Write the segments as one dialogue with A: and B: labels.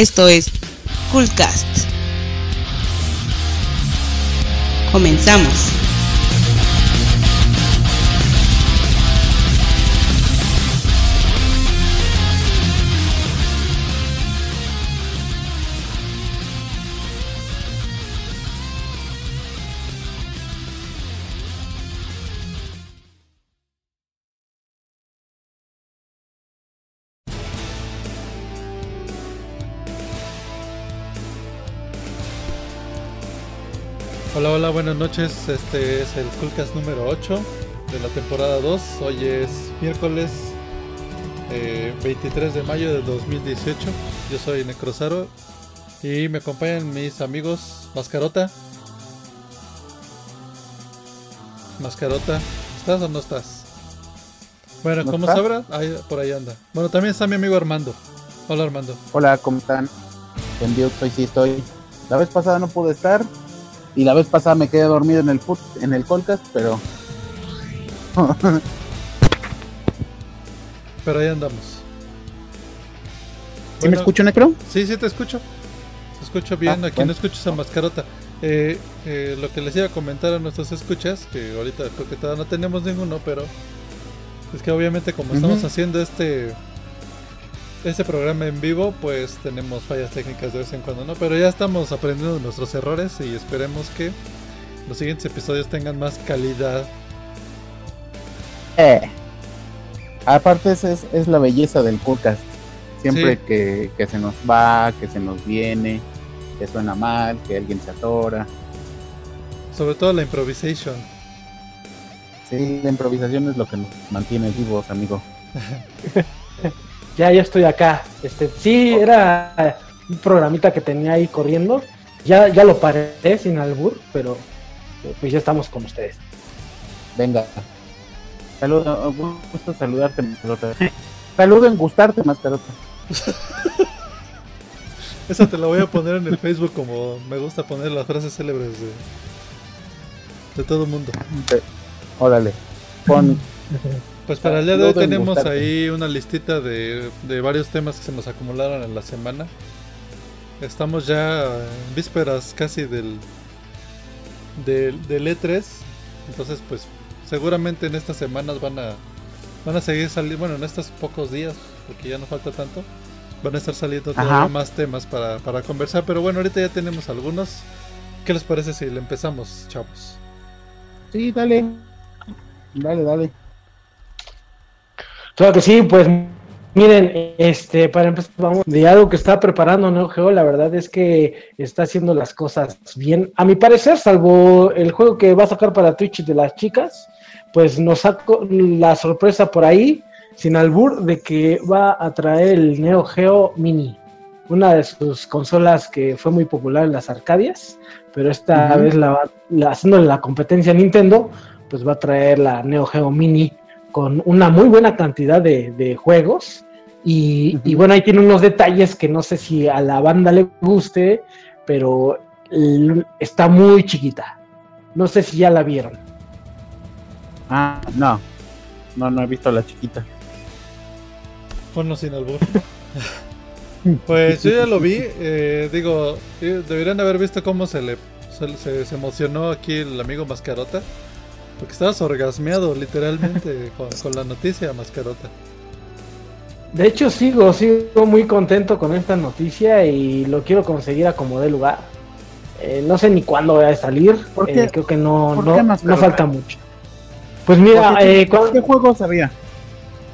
A: Esto es Coolcast. Comenzamos.
B: Hola, buenas noches. Este es el Coolcast número 8 de la temporada 2. Hoy es miércoles eh, 23 de mayo de 2018. Yo soy Necrosaro y me acompañan mis amigos Mascarota. Mascarota, ¿estás o no estás? Bueno,
C: ¿No
B: como
C: está?
B: sabrá, ahí- por ahí anda. Bueno, también está mi amigo Armando. Hola Armando.
C: Hola, ¿cómo están? En vivo estoy, sí estoy. La vez pasada no pude estar y la vez pasada me quedé dormido en el put, en el podcast, pero
B: Pero ahí andamos.
C: ¿sí me escucho, Necro?
B: Sí, sí, te escucho. Te escucho bien.
C: Ah,
B: Aquí
C: bueno.
B: no escuchas a Mascarota. Eh, eh, lo que les iba a comentar a nuestros escuchas, que ahorita creo que todavía no tenemos ninguno, pero es que obviamente como estamos haciendo este este programa en vivo, pues tenemos fallas técnicas de vez en cuando, ¿no? Pero ya estamos aprendiendo de nuestros errores y esperemos que los siguientes episodios tengan más calidad.
C: Eh. Aparte, esa es, es la belleza del podcast. Siempre
B: Sí.
C: que, que se nos va, que se nos viene, que suena mal, que alguien se atora.
B: Sobre todo la improvisation.
C: Sí, la improvisación es lo que nos mantiene vivos, amigo.
D: Ya, ya estoy acá. Este, sí, era un programita que tenía ahí corriendo. Ya, ya lo paré sin albur, pero eh, pues ya estamos con ustedes.
C: Venga. Saludo, gusto saludarte, Mascarota. Saludo en gustarte, Mascarota.
B: Esa te la voy a poner en el Facebook como me gusta poner las frases célebres de, de todo el mundo.
C: Órale. Pon
B: Pues para el día de hoy tenemos ahí una listita de, de varios temas que se nos acumularon en la semana. Estamos ya en vísperas casi del, del, del E3. Entonces pues seguramente en estas semanas van a, van a seguir saliendo, bueno en estos pocos días, porque ya no falta tanto, van a estar saliendo todavía
C: Ajá.
B: más temas para, para conversar. Pero bueno, ahorita ya tenemos algunos. ¿Qué les parece si le empezamos, chavos?
C: Sí, dale. Dale, dale.
D: Claro que sí, pues miren, este, para empezar, vamos de algo que está preparando Neo Geo, la verdad es que está haciendo las cosas bien. A mi parecer, salvo el juego que va a sacar para Twitch de las chicas, pues nos sacó la sorpresa por ahí, sin albur, de que va a traer el Neo Geo Mini, una de sus consolas que fue muy popular en las Arcadias, pero esta vez la, va- la- haciéndole la competencia a Nintendo, pues va a traer la Neo Geo Mini con una muy buena cantidad de, de juegos. Y, bueno, ahí tiene unos detalles que no sé si a la banda le guste, pero está muy chiquita. No sé si ya la vieron.
C: Ah, no. No, no he visto a la chiquita.
B: Ponlo sin albur. pues yo ya lo vi. eh, digo, eh, deberían haber visto cómo se le se, se- se emocionó aquí el amigo Mascarota. Porque estabas orgasmeado literalmente con, con la noticia, Mascarota.
D: De hecho, sigo, sigo muy contento con esta noticia y lo quiero conseguir a como dé lugar. Eh, no sé ni cuándo va a salir.
C: ¿Por qué?
D: eh, creo que no,
C: ¿Por
D: no,
C: qué,
D: no
C: Mascarota?
D: falta mucho. Pues mira,
C: ¿Por qué-
D: eh, cuando-
C: ¿Qué juegos había?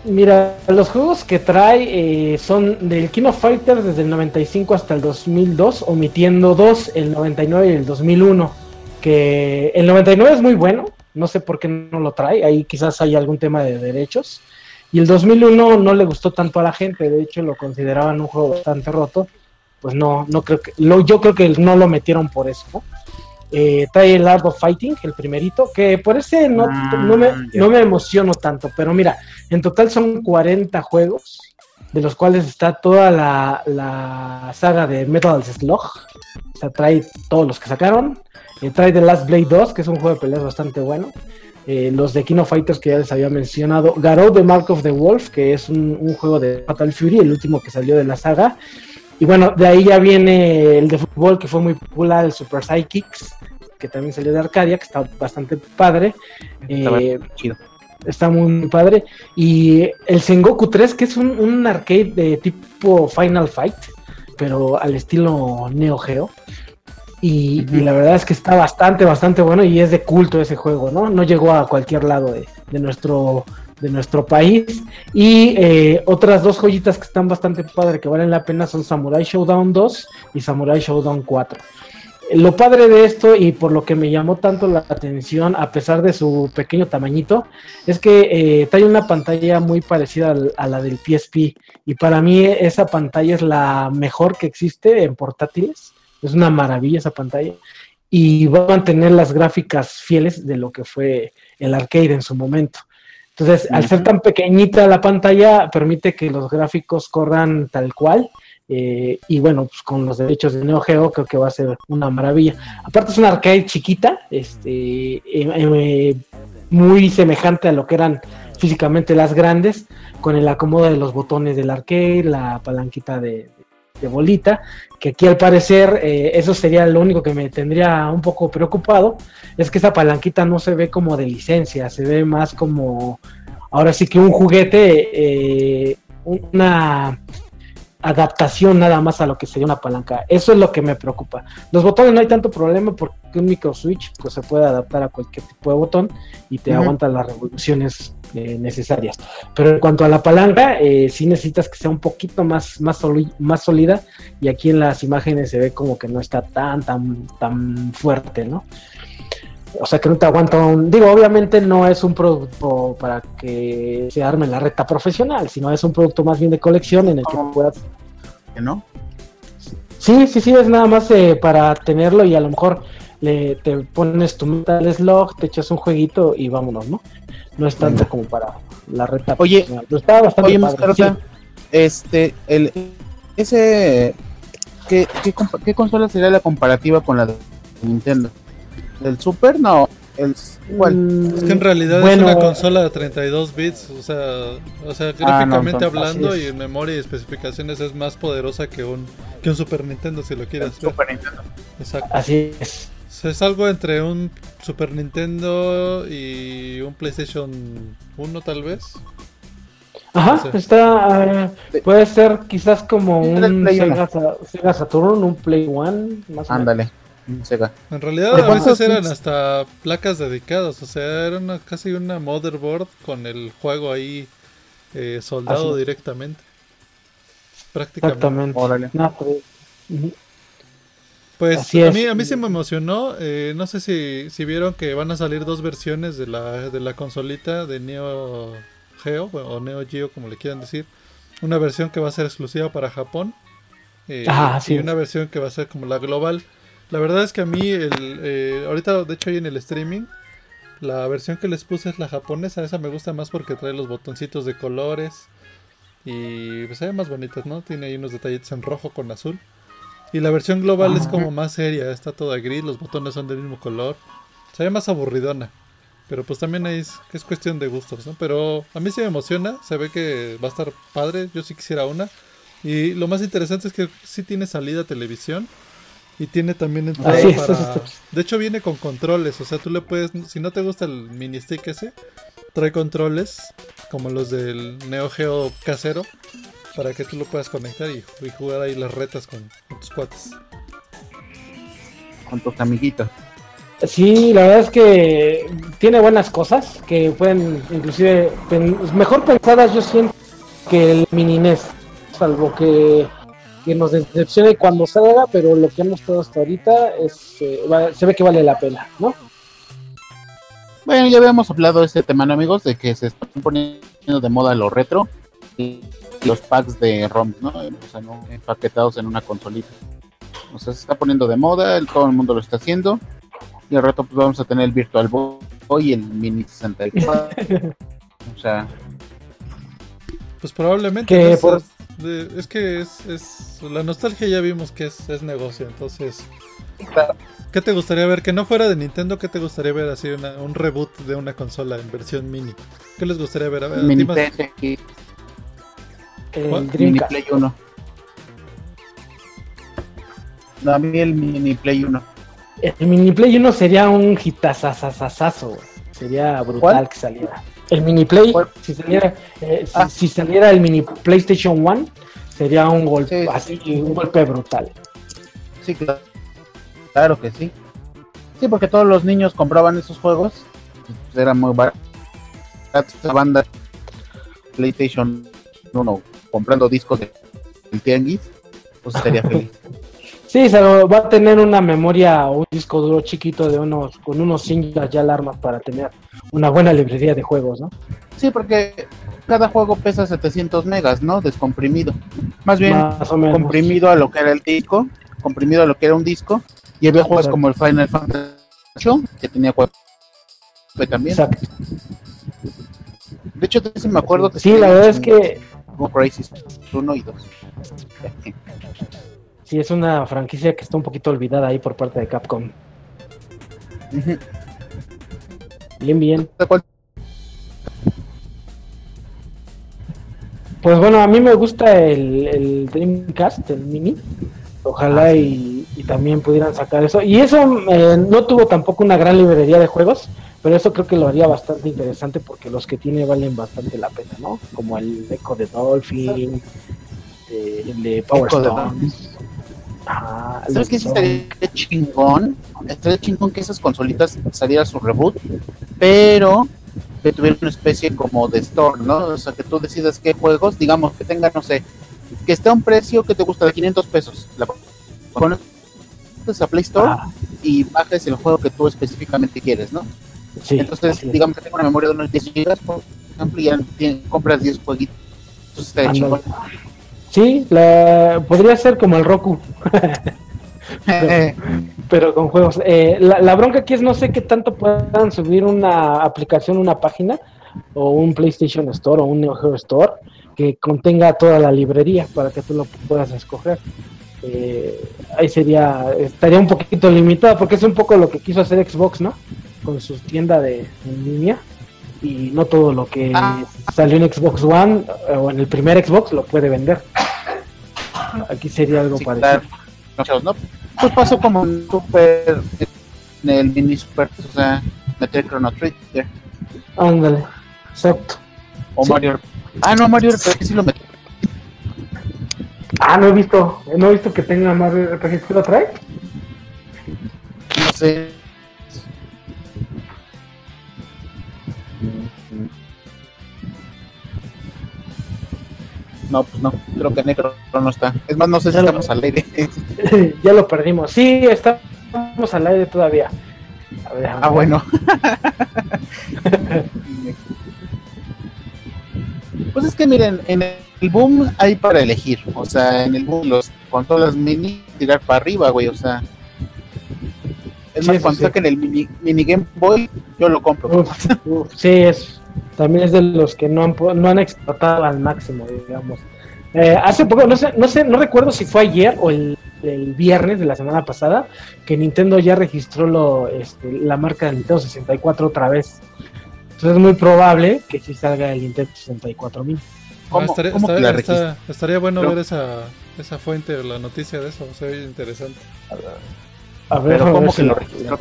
D: Mira, los juegos que trae eh, son del King of Fighters desde el 95 hasta el 2002, omitiendo dos, el 99 y el 2001. Que el 99 es muy bueno, no sé por qué no lo trae, ahí quizás hay algún tema de derechos. Y el 2001 no le gustó tanto a la gente, de hecho lo consideraban un juego bastante roto. Pues no, no creo que, lo, yo creo que no lo metieron por eso. ¿no? Eh, trae el Art of Fighting, el primerito, que por ese no,
C: Ah,
D: no, me,
C: ya.
D: no me emociono tanto, pero mira, en total son 40 juegos, de los cuales está toda la, la saga de Metal Slug. O sea, trae todos los que sacaron. Eh, trae The Last Blade 2, que es un juego de peleas bastante bueno. Eh, los de Kino Fighters que ya les había mencionado. Garou The Mark of the Wolf, que es un, un juego de Fatal Fury, el último que salió de la saga. Y bueno, de ahí ya viene el de fútbol que fue muy popular, el Super Psychics, que también salió de Arcadia, que está bastante padre.
C: Estaba
D: Eh,
C: chido.
D: Está muy, padre. Y el Sengoku 3, que es un, un arcade de tipo Final Fight, pero al estilo Neo Geo. Y la verdad es que está bastante, bastante bueno y es de culto ese juego, ¿no? No llegó a cualquier lado de, de nuestro de nuestro país. Y eh, otras dos joyitas que están bastante padre, que valen la pena, son Samurai Showdown 2 y Samurai Showdown 4. Lo padre de esto y por lo que me llamó tanto la atención, a pesar de su pequeño tamañito, es que eh, trae una pantalla muy parecida a la del PSP. Y para mí esa pantalla es la mejor que existe en portátiles. Es una maravilla esa pantalla. Y va a mantener las gráficas fieles de lo que fue el arcade en su momento. Entonces, al ser tan pequeñita la pantalla, permite que los gráficos corran tal cual. Eh, y bueno, pues con los derechos de Neo Geo creo que va a ser una maravilla. Aparte es una arcade chiquita, este, eh, eh, muy semejante a lo que eran físicamente las grandes, con el acomodo de los botones del arcade, la palanquita de, de bolita, que aquí al parecer eh, eso sería lo único que me tendría un poco preocupado, es que esa palanquita no se ve como de licencia, se ve más como, ahora sí que un juguete, una adaptación nada más a lo que sería una palanca. Eso es lo que me preocupa. Los botones no hay tanto problema porque un micro switch pues, se puede adaptar a cualquier tipo de botón y te
C: Ujú.
D: aguanta las revoluciones eh, necesarias. Pero en cuanto a la palanca, eh, sí necesitas que sea un poquito más, más, más sólida y aquí en las imágenes se ve como que no está tan, tan, tan fuerte, ¿no? O sea que no te aguanta un... Digo, obviamente no es un producto para que se arme la reta profesional, sino es un producto más bien de colección en el que puedas
C: ¿No?
D: Sí, sí, sí, es nada más eh, para tenerlo y a lo mejor le, te pones tu Metal Slug, te echas un jueguito y vámonos, ¿no? No es tanto como para la reta.
C: Oye,
D: profesional, pero está bastante
C: Oye,
D: padre, sí.
C: este, el, ese, ¿qué, qué consola sería la comparativa con la de Nintendo? ¿El Super? No, el, ¿cuál?
D: Mm,
B: Es que en realidad
D: bueno,
B: es una consola de 32 bits, o sea, o sea gráficamente
C: entonces,
B: hablando y en memoria y especificaciones es más poderosa que un, que un Super Nintendo si lo quieres ver.
C: Super Nintendo.
B: Exacto.
D: Así es.
B: Es algo entre un Super Nintendo y un PlayStation 1 tal vez.
D: Ajá, está. puede ser quizás como un Sega, Sa- Sega Saturn, un Play One, más o menos.
C: Sega.
B: En realidad
C: ¿De
B: a
C: cuántos
B: veces eran
C: bits?
B: hasta placas dedicadas, o sea, era una, casi una motherboard con el juego ahí eh, soldado
D: Así
B: directamente. Prácticamente.
D: Exactamente.
C: Órale.
D: No, pero- Ujú.
B: Pues
D: Así
B: a
D: es.
B: mí, a mí se me emocionó. eh, no sé si, si vieron que van a salir dos versiones de la, de la consolita de Neo Geo o Neo Geo, como le quieran decir. Una versión que va a ser exclusiva para Japón eh,
D: Ah,
B: y una versión que va a ser como la global. La verdad es que a mí, el, eh, ahorita de hecho ahí en el streaming, la versión que les puse es la japonesa. Esa me gusta más porque trae los botoncitos de colores y pues se ve más bonitas, ¿no? Tiene ahí unos detallitos en rojo con azul. Y la versión global es
D: Ajá.
B: como más seria, está toda gris, los botones son del mismo color. Se ve más aburridona. Pero pues también es, es cuestión de gustos, ¿no? Pero a mí sí me emociona, se ve que va a estar padre, yo sí quisiera una. Y lo más interesante es que sí tiene salida a televisión y tiene también entrada
D: Así
B: para... De hecho viene con controles, o sea, tú le puedes, si no te gusta el mini stick ese, trae controles como los del Neo Geo casero para que tú lo puedas conectar y, y jugar ahí las retas con, con tus cuates.
C: Con tus amiguitos.
D: Sí, la verdad es que tiene buenas cosas que pueden, inclusive, pen- mejor pensadas yo siento que el mini NES, salvo que, que nos decepcione cuando salga, pero lo que hemos mostrado hasta ahorita es, eh, va- se ve que vale la pena, ¿no?
C: Bueno, ya habíamos hablado de este tema, ¿no, amigos? De que se están poniendo de moda lo retro y los packs de ROM, ¿no? O sea, ¿no? empaquetados en una consolita. O sea, se está poniendo de moda, el- todo el mundo lo está haciendo. Y al rato pues vamos a tener el Virtual Boy y el Mini 64. o sea,
B: Pues probablemente.
D: Que por-
B: de- es que es, es- La nostalgia ya vimos que es, es negocio, entonces.
C: claro,
B: ¿Qué te gustaría ver? Que no fuera de Nintendo, ¿qué te gustaría ver así una- un reboot de una consola en versión mini? ¿Qué les gustaría ver? A ver,
C: Mini PSX,
D: El.
C: Mini. Play 1. No, a mí el mini Play 1.
D: El mini Play 1 sería un hitazazazazo, güey. Sería brutal
C: ¿Cuál?
D: que saliera. El mini Play, si saliera, eh, si,
C: Ah.
D: si saliera el mini PlayStation 1, sería un golpe,
C: Sí,
D: así,
C: sí.
D: un golpe brutal.
C: Sí, claro. Claro que sí. Sí, porque todos los niños compraban esos juegos. Pues era muy barato. Esta banda PlayStation 1 comprando discos de del tianguis, pues estaría feliz.
D: Sí, se lo- va a tener una memoria o un disco duro chiquito de unos, con unos 100 gigas ya alarmas para tener una buena librería de juegos, ¿no?
C: Sí, porque cada juego pesa 700 megas, ¿no? Descomprimido. Más bien,
D: Más
C: comprimido a lo que era el disco, comprimido a lo que era un disco, y había juegos
D: Exacto.
C: como el Final Fantasy VIII, que tenía juegos también.
D: Exacto.
C: De hecho, sí me acuerdo que
D: Sí, la verdad es que
C: como Crisis 1 y 2.
D: Sí es una franquicia que está un poquito olvidada ahí por parte de Capcom. Bien, bien. Pues bueno, a mí me gusta el, el Dreamcast, el mini. Ojalá
C: Ah,
D: y, y también pudieran sacar eso. Y eso eh, no tuvo tampoco una gran librería de juegos, pero eso creo que lo haría bastante interesante porque los que tiene valen bastante la pena, ¿no? Como el Echo de Dolphin, eh, el de Power
C: Echo de
D: Stone. El
C: ¿Sabes qué sí estaría chingón? Estaría chingón que esas consolitas saliera su reboot, pero que tuviera una especie como de store, ¿no? O sea, que tú decidas qué juegos, digamos, que tenga, no sé, que esté a un precio que te gusta de 500 pesos. La pones a Play Store
D: Ah,
C: y bajes el juego que tú específicamente quieres, ¿no?
D: sí,
C: Entonces, digamos que tengo una memoria de unos 10 gigas, por ejemplo, y ya compras 10 jueguitos. Entonces
D: Ándale.
C: chingón.
D: Sí, la- podría ser como el Roku, pero con juegos. Eh, la, la bronca aquí es no sé qué tanto puedan subir una aplicación, una página, o un PlayStation Store o un Neo Geo Store que contenga toda la librería para que tú lo puedas escoger. Eh, ahí sería, estaría un poquito limitado porque es un poco lo que quiso hacer Xbox, ¿no? Con su tienda de en línea y no todo lo que
C: Ah.
D: salió en Xbox One eh, o en el primer Xbox lo puede vender. Aquí sería algo
C: Sí,
D: parecido.
C: claro. ¿no? Pues pasó como en Super, en el mini Super, o sea, meter Chrono Trigger
D: Ándale, exacto.
C: o
D: Sí.
C: Mario. Ah, no, Mario RPG sí lo metí.
D: Ah, no he visto, no he visto que tenga Mario RPG. ¿Tú lo trae?
C: No sé. No, pues no, creo que Necro no está. Es más, no sé si
D: Ya lo-
C: estamos al aire.
D: ya lo perdimos. Sí, estamos al aire todavía. A ver, déjame
C: Ah, bueno. Pues es que miren, en el boom hay para elegir. O sea, en el boom los consolas mini tirar para arriba, güey. O sea. Es más,
D: sí,
C: cuando
D: sí.
C: saquen el mini, mini Game Boy, yo lo compro.
D: Uf, uf, sí, es, también es de los que no han, no han explotado al máximo, digamos. Eh, hace poco, no sé, no sé, no recuerdo si fue ayer o el, el viernes de la semana pasada, que Nintendo ya registró lo, este, la marca de Nintendo 64 otra vez. Entonces es muy probable que sí salga el Nintendo 64 mil.
C: ¿Cómo-
B: Ah, estaría,
C: cómo
B: estaría-
C: la
B: está- estaría bueno
C: Pero-
B: ver esa, esa fuente o la noticia de eso, se ve interesante.
D: A ver,
C: Pero ¿cómo que
D: si
C: lo registró?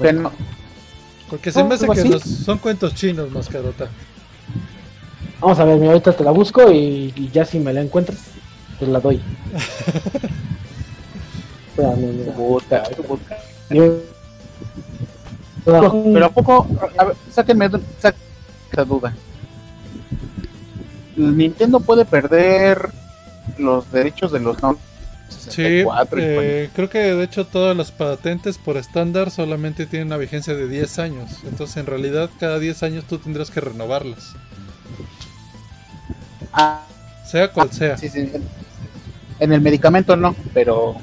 B: Porque se me hace
C: ¿Algo
B: que los- son cuentos chinos, mascarota.
D: Vamos a ver, mira, ahorita te la busco y, y ya si me la encuentras, te la doy. Espérame, mira.
C: Puta, puta.
D: Yo-
C: Pero a poco, a ver, sáquenme, esa duda. Nintendo puede perder los derechos de los no
B: Sí,
C: 64 y
B: eh, creo que de hecho todas las patentes por estándar solamente tienen una vigencia de 10 años. Entonces en realidad cada 10 años tú tendrás que renovarlas.
C: Ah,
B: Sea cual sea.
C: sí, sí. En el medicamento no, pero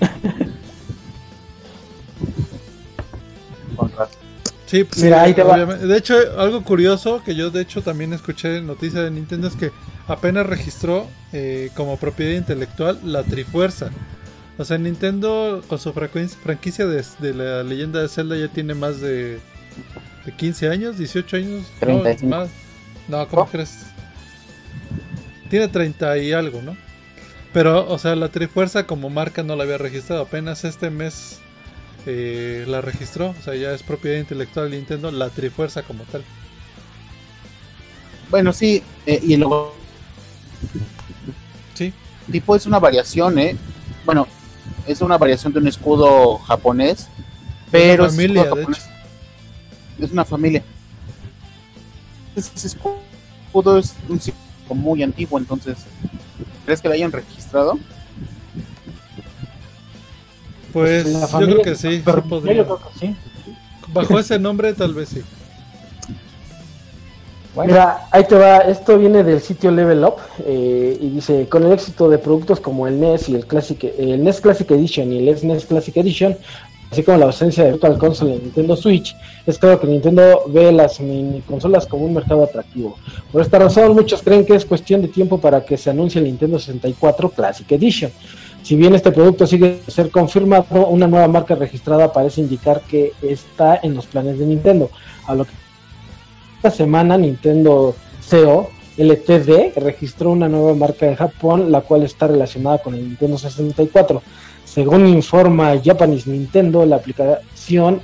C: con razón.
B: Sí, pues,
D: Mira, ahí te va.
B: obviamente. De hecho, algo curioso que yo de hecho también escuché en noticia de Nintendo es que apenas registró eh, como propiedad intelectual la Trifuerza. O sea, Nintendo con su franquicia de, de la leyenda de Zelda ya tiene más de, de 15 años, 18 años. No,
C: 35.
B: más. No, ¿cómo
C: ¿Oh?
B: crees? Tiene 30 y algo, ¿no? Pero, o sea, la Trifuerza como marca no la había registrado. Apenas este mes eh, la registró. O sea, ya es propiedad intelectual de Nintendo, la Trifuerza como tal.
C: Bueno, sí, eh, y luego
B: Sí,
C: tipo es una variación, ¿eh? Bueno, es una variación de un escudo japonés, pero ese
B: familia, de
C: japonés es una familia. Ese escudo es un símbolo muy antiguo, entonces, ¿crees que lo hayan registrado?
B: Pues
D: La
B: yo creo que sí, sí
D: pero
B: podría.
D: yo creo que sí.
B: Bajo ese nombre tal vez sí.
D: Mira, ahí te va, esto viene del sitio Level Up eh, y dice, con el éxito de productos como el NES y el Classic, el NES Classic Edition y el SNES Classic Edition, así como la ausencia de Virtual Console en Nintendo Switch, es claro que Nintendo ve las mini consolas como un mercado atractivo. Por esta razón, muchos creen que es cuestión de tiempo para que se anuncie el Nintendo 64 Classic Edition. Si bien este producto sigue sin ser confirmado, una nueva marca registrada parece indicar que está en los planes de Nintendo, a lo que esta semana Nintendo CEO LTD registró una nueva marca en Japón, la cual está relacionada con el Nintendo 64. Según informa Japanese Nintendo, la aplicación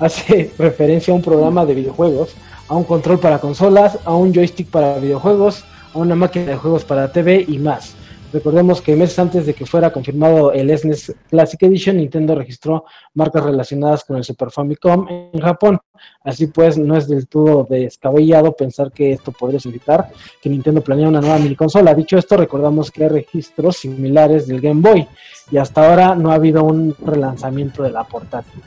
D: hace referencia a un programa de videojuegos, a un control para consolas, a un joystick para videojuegos, a una máquina de juegos para TV y más. Recordemos que meses antes de que fuera confirmado el SNES Classic Edition, Nintendo registró marcas relacionadas con el Super Famicom en Japón. Así pues, no es del todo descabellado pensar que esto podría significar que Nintendo planea una nueva mini consola. Dicho esto, recordamos que hay registros similares del Game Boy y hasta ahora no ha habido un relanzamiento de la portátil.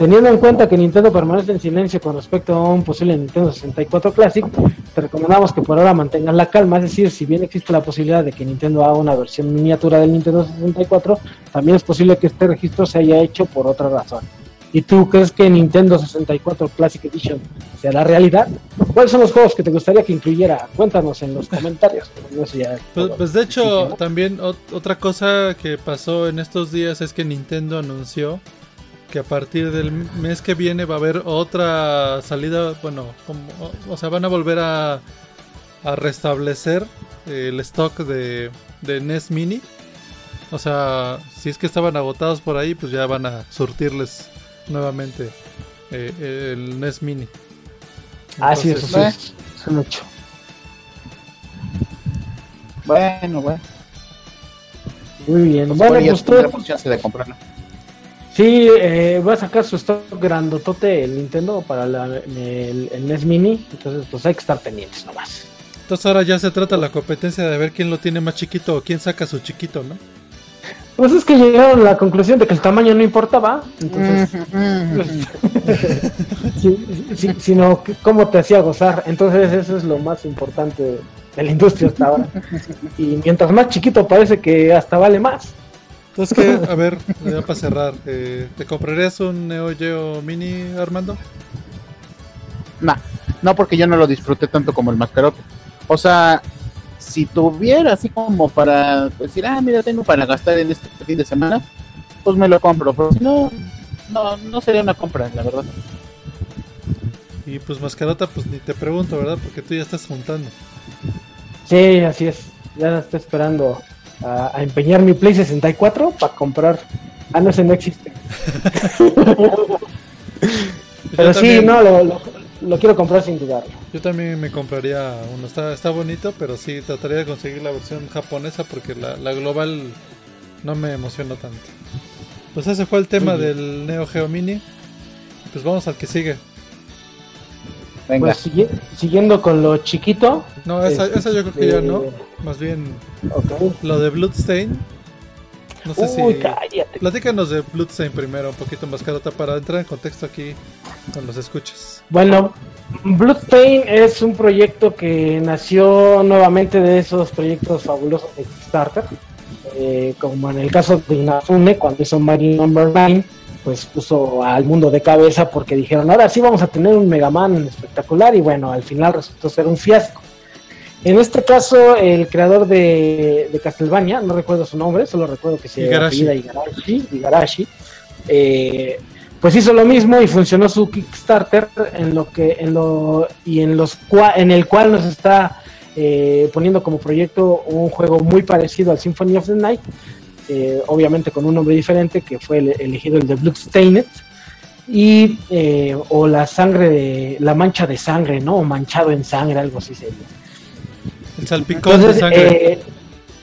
D: Teniendo en cuenta que Nintendo permanece en silencio con respecto a un posible Nintendo 64 Classic, te recomendamos que por ahora mantengas la calma, es decir, si bien existe la posibilidad de que Nintendo haga una versión miniatura del Nintendo 64, también es posible que este registro se haya hecho por otra razón. ¿Y tú crees que Nintendo 64 Classic Edition será realidad? ¿Cuáles son los juegos que te gustaría que incluyera? Cuéntanos en los comentarios. Ya
B: Pues,
D: todo.
B: pues, de hecho, también ot- otra cosa que pasó en estos días es que Nintendo anunció que a partir del mes que viene va a haber otra salida, bueno, como, o, o sea, van a volver a, a restablecer el stock de, de NES Mini. O sea, si es que estaban agotados por ahí, pues ya van a surtirles nuevamente eh, el NES Mini.
D: Ah, sí, eso sí, es, es un hecho.
C: Bueno, bueno.
D: Muy bien.
C: Pues
D: bueno, pues tú-
C: tendremos chance de comprarla.
D: Sí, eh, va a sacar su stock grandotote el Nintendo para la- el, el NES Mini. Entonces, pues hay que estar pendientes nomás.
B: Entonces ahora ya se trata la competencia de ver quién lo tiene más chiquito o quién saca su chiquito, ¿no?
D: Pues es que llegaron a la conclusión de que el tamaño no importaba. Entonces, sí, sí, sino que cómo te hacía gozar. Entonces, eso es lo más importante de la industria hasta ahora. Y mientras más chiquito parece que hasta vale más.
B: Entonces, que, a ver, ya para cerrar, eh, ¿te comprarías un Neo Geo Mini, Armando?
C: Nah, no porque yo no lo disfruté tanto como el mascarote. O sea, si tuviera así como para decir, ah, mira, tengo para gastar en este fin de semana, pues me lo compro. Pero si no, no, no sería una compra, la verdad.
B: Y pues Mascarota, pues ni te pregunto, ¿verdad? Porque tú ya estás juntando.
D: Sí, así es. Ya estoy esperando a, a empeñar mi Play 64 para comprar. Ah, no, ese no existe. Pero sí, no, lo, lo- lo quiero comprar sin dudarlo.
B: Yo también me compraría uno. Está, está bonito, pero sí trataría de conseguir la versión japonesa porque la, la global no me emocionó tanto. Pues ese fue el tema del Neo Geo Mini. Pues vamos al que sigue.
C: Venga,
D: Pues sigui- siguiendo con lo chiquito.
B: No, esa,
D: este,
B: esa yo creo que ya no. Más bien lo de Bloodstain. No sé
D: Uy,
B: si.
D: cállate.
B: Platícanos de Bloodstain primero, un poquito más carota para entrar en contexto aquí con los escuchas.
D: Bueno, Bloodstain es un proyecto que nació nuevamente de esos proyectos fabulosos de Kickstarter. Eh, como en el caso de Inafune, cuando hizo Mario Number 9, pues puso al mundo de cabeza porque dijeron, ahora sí vamos a tener un Mega Man espectacular y bueno, al final resultó ser un fiasco. En este caso, el creador de, de Castlevania, no recuerdo su nombre, solo recuerdo que se apellida Igarashi, Igarashi, eh, pues hizo lo mismo y funcionó su Kickstarter en lo que en lo y en los cua- en el cual nos está eh, poniendo como proyecto un juego muy parecido al Symphony of the Night, eh, obviamente con un nombre diferente, que fue el- elegido el de Bloodstained, y eh, o la sangre de la mancha de sangre, ¿no? O manchado en sangre, algo así sería.
B: El salpicón
D: Entonces,
B: de sangre.
D: eh,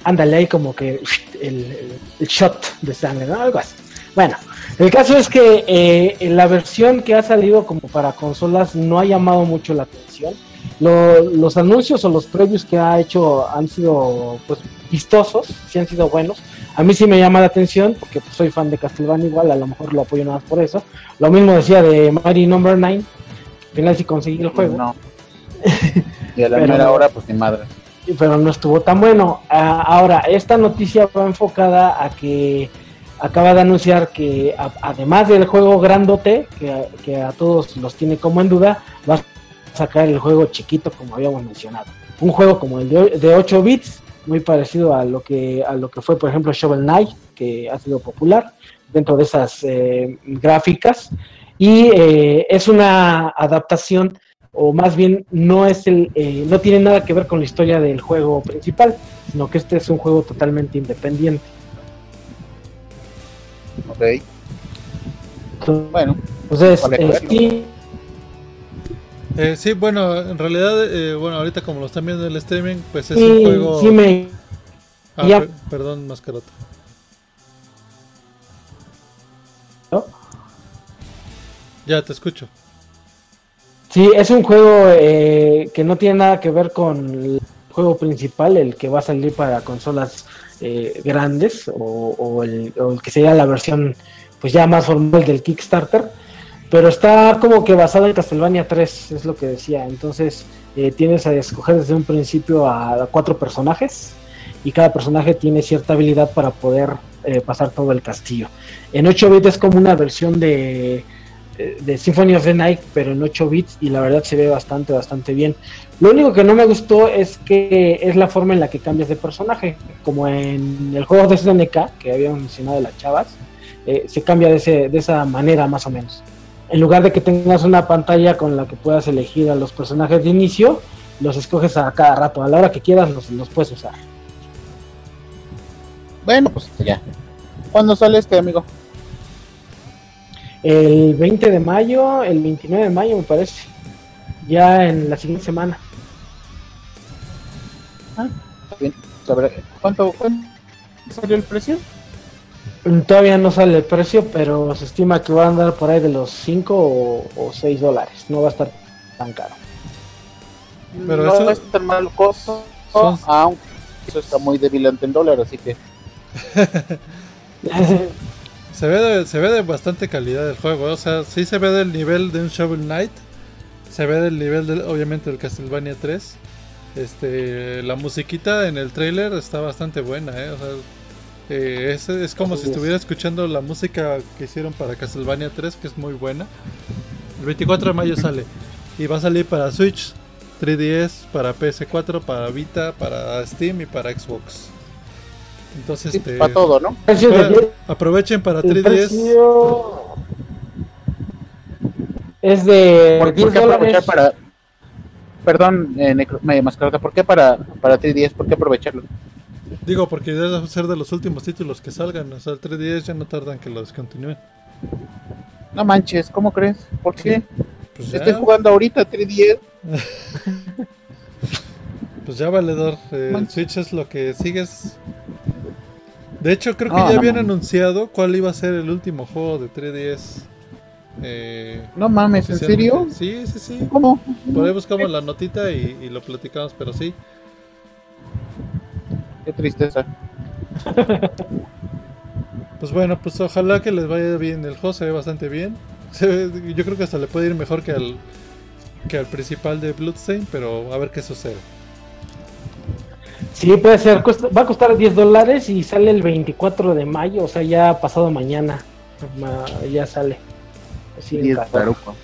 D: ándale ahí como que el, el- el shot de sangre, ¿no? Algo así. Bueno, el caso es que eh, la versión que ha salido como para consolas no ha llamado mucho la atención. Lo- los anuncios o los previews que ha hecho han sido pues vistosos, sí han sido buenos. A mí sí me llama la atención porque pues, soy fan de Castlevania igual, a lo mejor lo apoyo nada más por eso. Lo mismo decía de Mighty Number 9, al final sí conseguí el juego.
C: No. Y a la
D: Pero-
C: mera hora, pues ni madre.
D: pero no estuvo tan bueno. Ah, ahora, esta noticia va enfocada a que acaba de anunciar que a- además del juego grandote, que, a- que a todos los tiene como en duda, va a sacar el juego chiquito como habíamos mencionado. Un juego como el de, de 8 bits, muy parecido a lo que a lo que fue por ejemplo Shovel Knight, que ha sido popular dentro de esas eh, gráficas. Y eh, es una adaptación o más bien no es el eh, no tiene nada que ver con la historia del juego principal sino que este es un juego totalmente independiente
C: Ok. Bueno,
D: entonces
C: Vale,
D: sí,
B: Eh, sí, bueno, en realidad, eh, bueno, ahorita como lo están viendo en el streaming, pues es
D: sí,
B: un juego.
D: sí me
B: Ah,
D: ya-
B: per- perdón, mascarota.
D: ¿no?
B: Ya te escucho.
D: sí es un juego eh, que no tiene nada que ver con el juego principal el que va a salir para consolas eh, grandes o, o el, o el que sería la versión pues ya más formal del Kickstarter pero está como que basado en Castlevania 3 es lo que decía entonces eh, tienes a escoger desde un principio a cuatro personajes y cada personaje tiene cierta habilidad para poder eh, pasar todo el castillo. En 8 bits es como una versión de, eh, de Symphony of the Night, pero en 8 bits y la verdad se ve bastante, bastante bien. Lo único que no me gustó es que es la forma en la que cambias de personaje, como en el juego de SNK, que habíamos mencionado de las chavas, eh, se cambia de, ese, de esa manera más o menos. En lugar de que tengas una pantalla con la que puedas elegir a los personajes de inicio, los escoges a cada rato, a la hora que quieras los, los puedes usar.
C: bueno, pues ya. ¿Cuándo sale este, amigo?
D: El 20 de mayo, el 29 de mayo me parece. Ya en la siguiente semana.
C: Bien, sobre- ¿Cuánto, cuánto salió el precio?
D: Todavía no sale el precio, pero se estima que va a andar por ahí de los 5 o, 6 dólares. No va a estar tan caro.
B: Pero
C: no
B: eso-
C: es tan mal costo,
B: Son-
C: aunque eso está muy débil ante el dólar, así que
B: Se ve, de, se ve de bastante calidad el juego, o sea, sí se ve del nivel de un Shovel Knight, se ve del nivel, del, obviamente, del Castlevania 3. Este, la musiquita en el trailer está bastante buena, ¿eh? O sea, eh, es, es como
D: Así
B: si
D: es.
B: estuviera escuchando la música que hicieron para Castlevania 3, que es muy buena. El 24 de mayo sale y va a salir para Switch, 3DS, para PS4, para Vita, para Steam y para Xbox. Entonces,
C: sí,
B: este,
C: para todo, ¿no?
B: Aprovechen para
D: el
B: 3DS.
D: precio es de
C: ¿Por,
D: 10
C: por qué aprovechar para... Perdón, eh, Necro- me mascarota, ¿por qué para, para 3DS? ¿Por qué aprovecharlo?
B: Digo, porque debe ser de los últimos títulos que salgan. O sea, el 3DS ya no tardan que lo descontinúen.
C: No manches, ¿cómo crees? ¿Por qué?
B: Pues ya,
C: Estoy jugando ahorita 3DS.
B: pues ya valedor. Eh. Switch es lo que sigues. De hecho, creo que
C: No,
B: ya
C: no
B: habían
C: mames.
B: anunciado cuál iba a ser el último juego de 3DS. Eh,
C: No mames, ¿en serio?
B: Sí, sí, sí.
C: ¿Cómo?
B: Por ahí buscamos la notita y, y lo platicamos, pero sí.
C: Qué tristeza.
B: Pues bueno, pues ojalá que les vaya bien. El juego se ve bastante bien. Se ve- yo creo que hasta le puede ir mejor que al, que al principal de Bloodstain, pero a ver qué sucede.
D: Sí, puede ser. cuesta- va a costar 10 dólares y sale el 24 de mayo, o sea, ya pasado mañana. Ma- ya sale. Así en
C: 10
D: cartón.
C: taruco.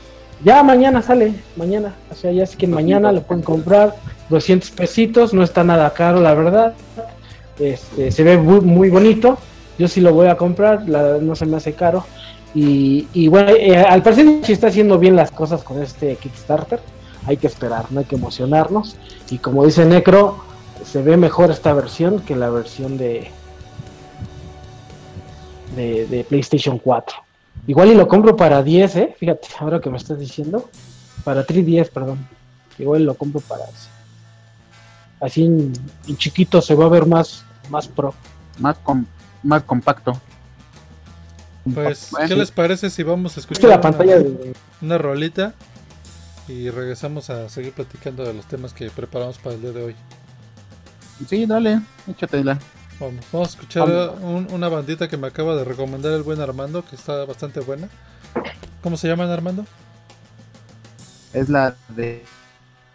D: Ya mañana sale, mañana. O sea, ya si quieren mañana lo pueden comprar. 200 pesitos, no está nada caro, la verdad. Este, se ve muy, bonito. Yo sí lo voy a comprar, no se me hace caro. Y, bueno, eh, al parecer sí está haciendo bien las cosas con este Kickstarter. hay que esperar, no hay que emocionarnos. Y como dice Necro, se ve mejor esta versión que la versión de, de, de PlayStation 4. Igual y lo compro para 10, ¿eh? Fíjate, ahora que me estás diciendo. Para 310, perdón. Igual lo compro para eso. Así en, en chiquito se va a ver más, más pro.
C: Más, com- más compacto.
B: Pues,
C: Bueno,
B: ¿qué les parece si vamos a escuchar
D: la
B: una,
D: pantalla de,
B: una rolita y regresamos a seguir platicando de los temas que preparamos para el día de hoy?
C: Sí, dale, échatela.
B: Vamos, vamos a escuchar
D: Vamos.
B: un- una bandita que me acaba de recomendar el buen Armando, que está bastante buena. ¿Cómo se llaman, Armando?
C: Es la de.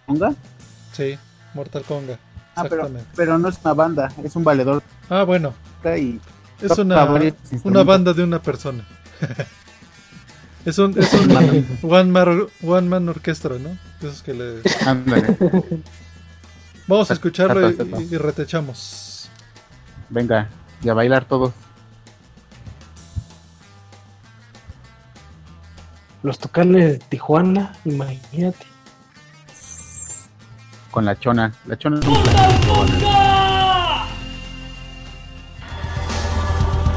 C: ¿Ponga?
B: Sí, Mortal Konga.
C: Ah, pero, pero no es una banda, es un valedor
B: Ah, bueno,
C: y
B: es una, una banda de una persona. es un, es un one, man, one man orquestra, ¿no? Esos que le... Vamos a escucharlo y, retechamos.
C: venga, y a bailar todos.
D: los tucanes de Tijuana, imagínate.
C: Con la chona. La chona es un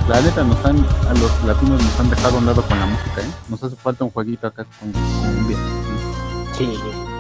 C: La neta nos han, a los latinos nos han dejado a un lado con la música, ¿eh? Nos hace falta un jueguito acá con, con cumbia.
D: Sí.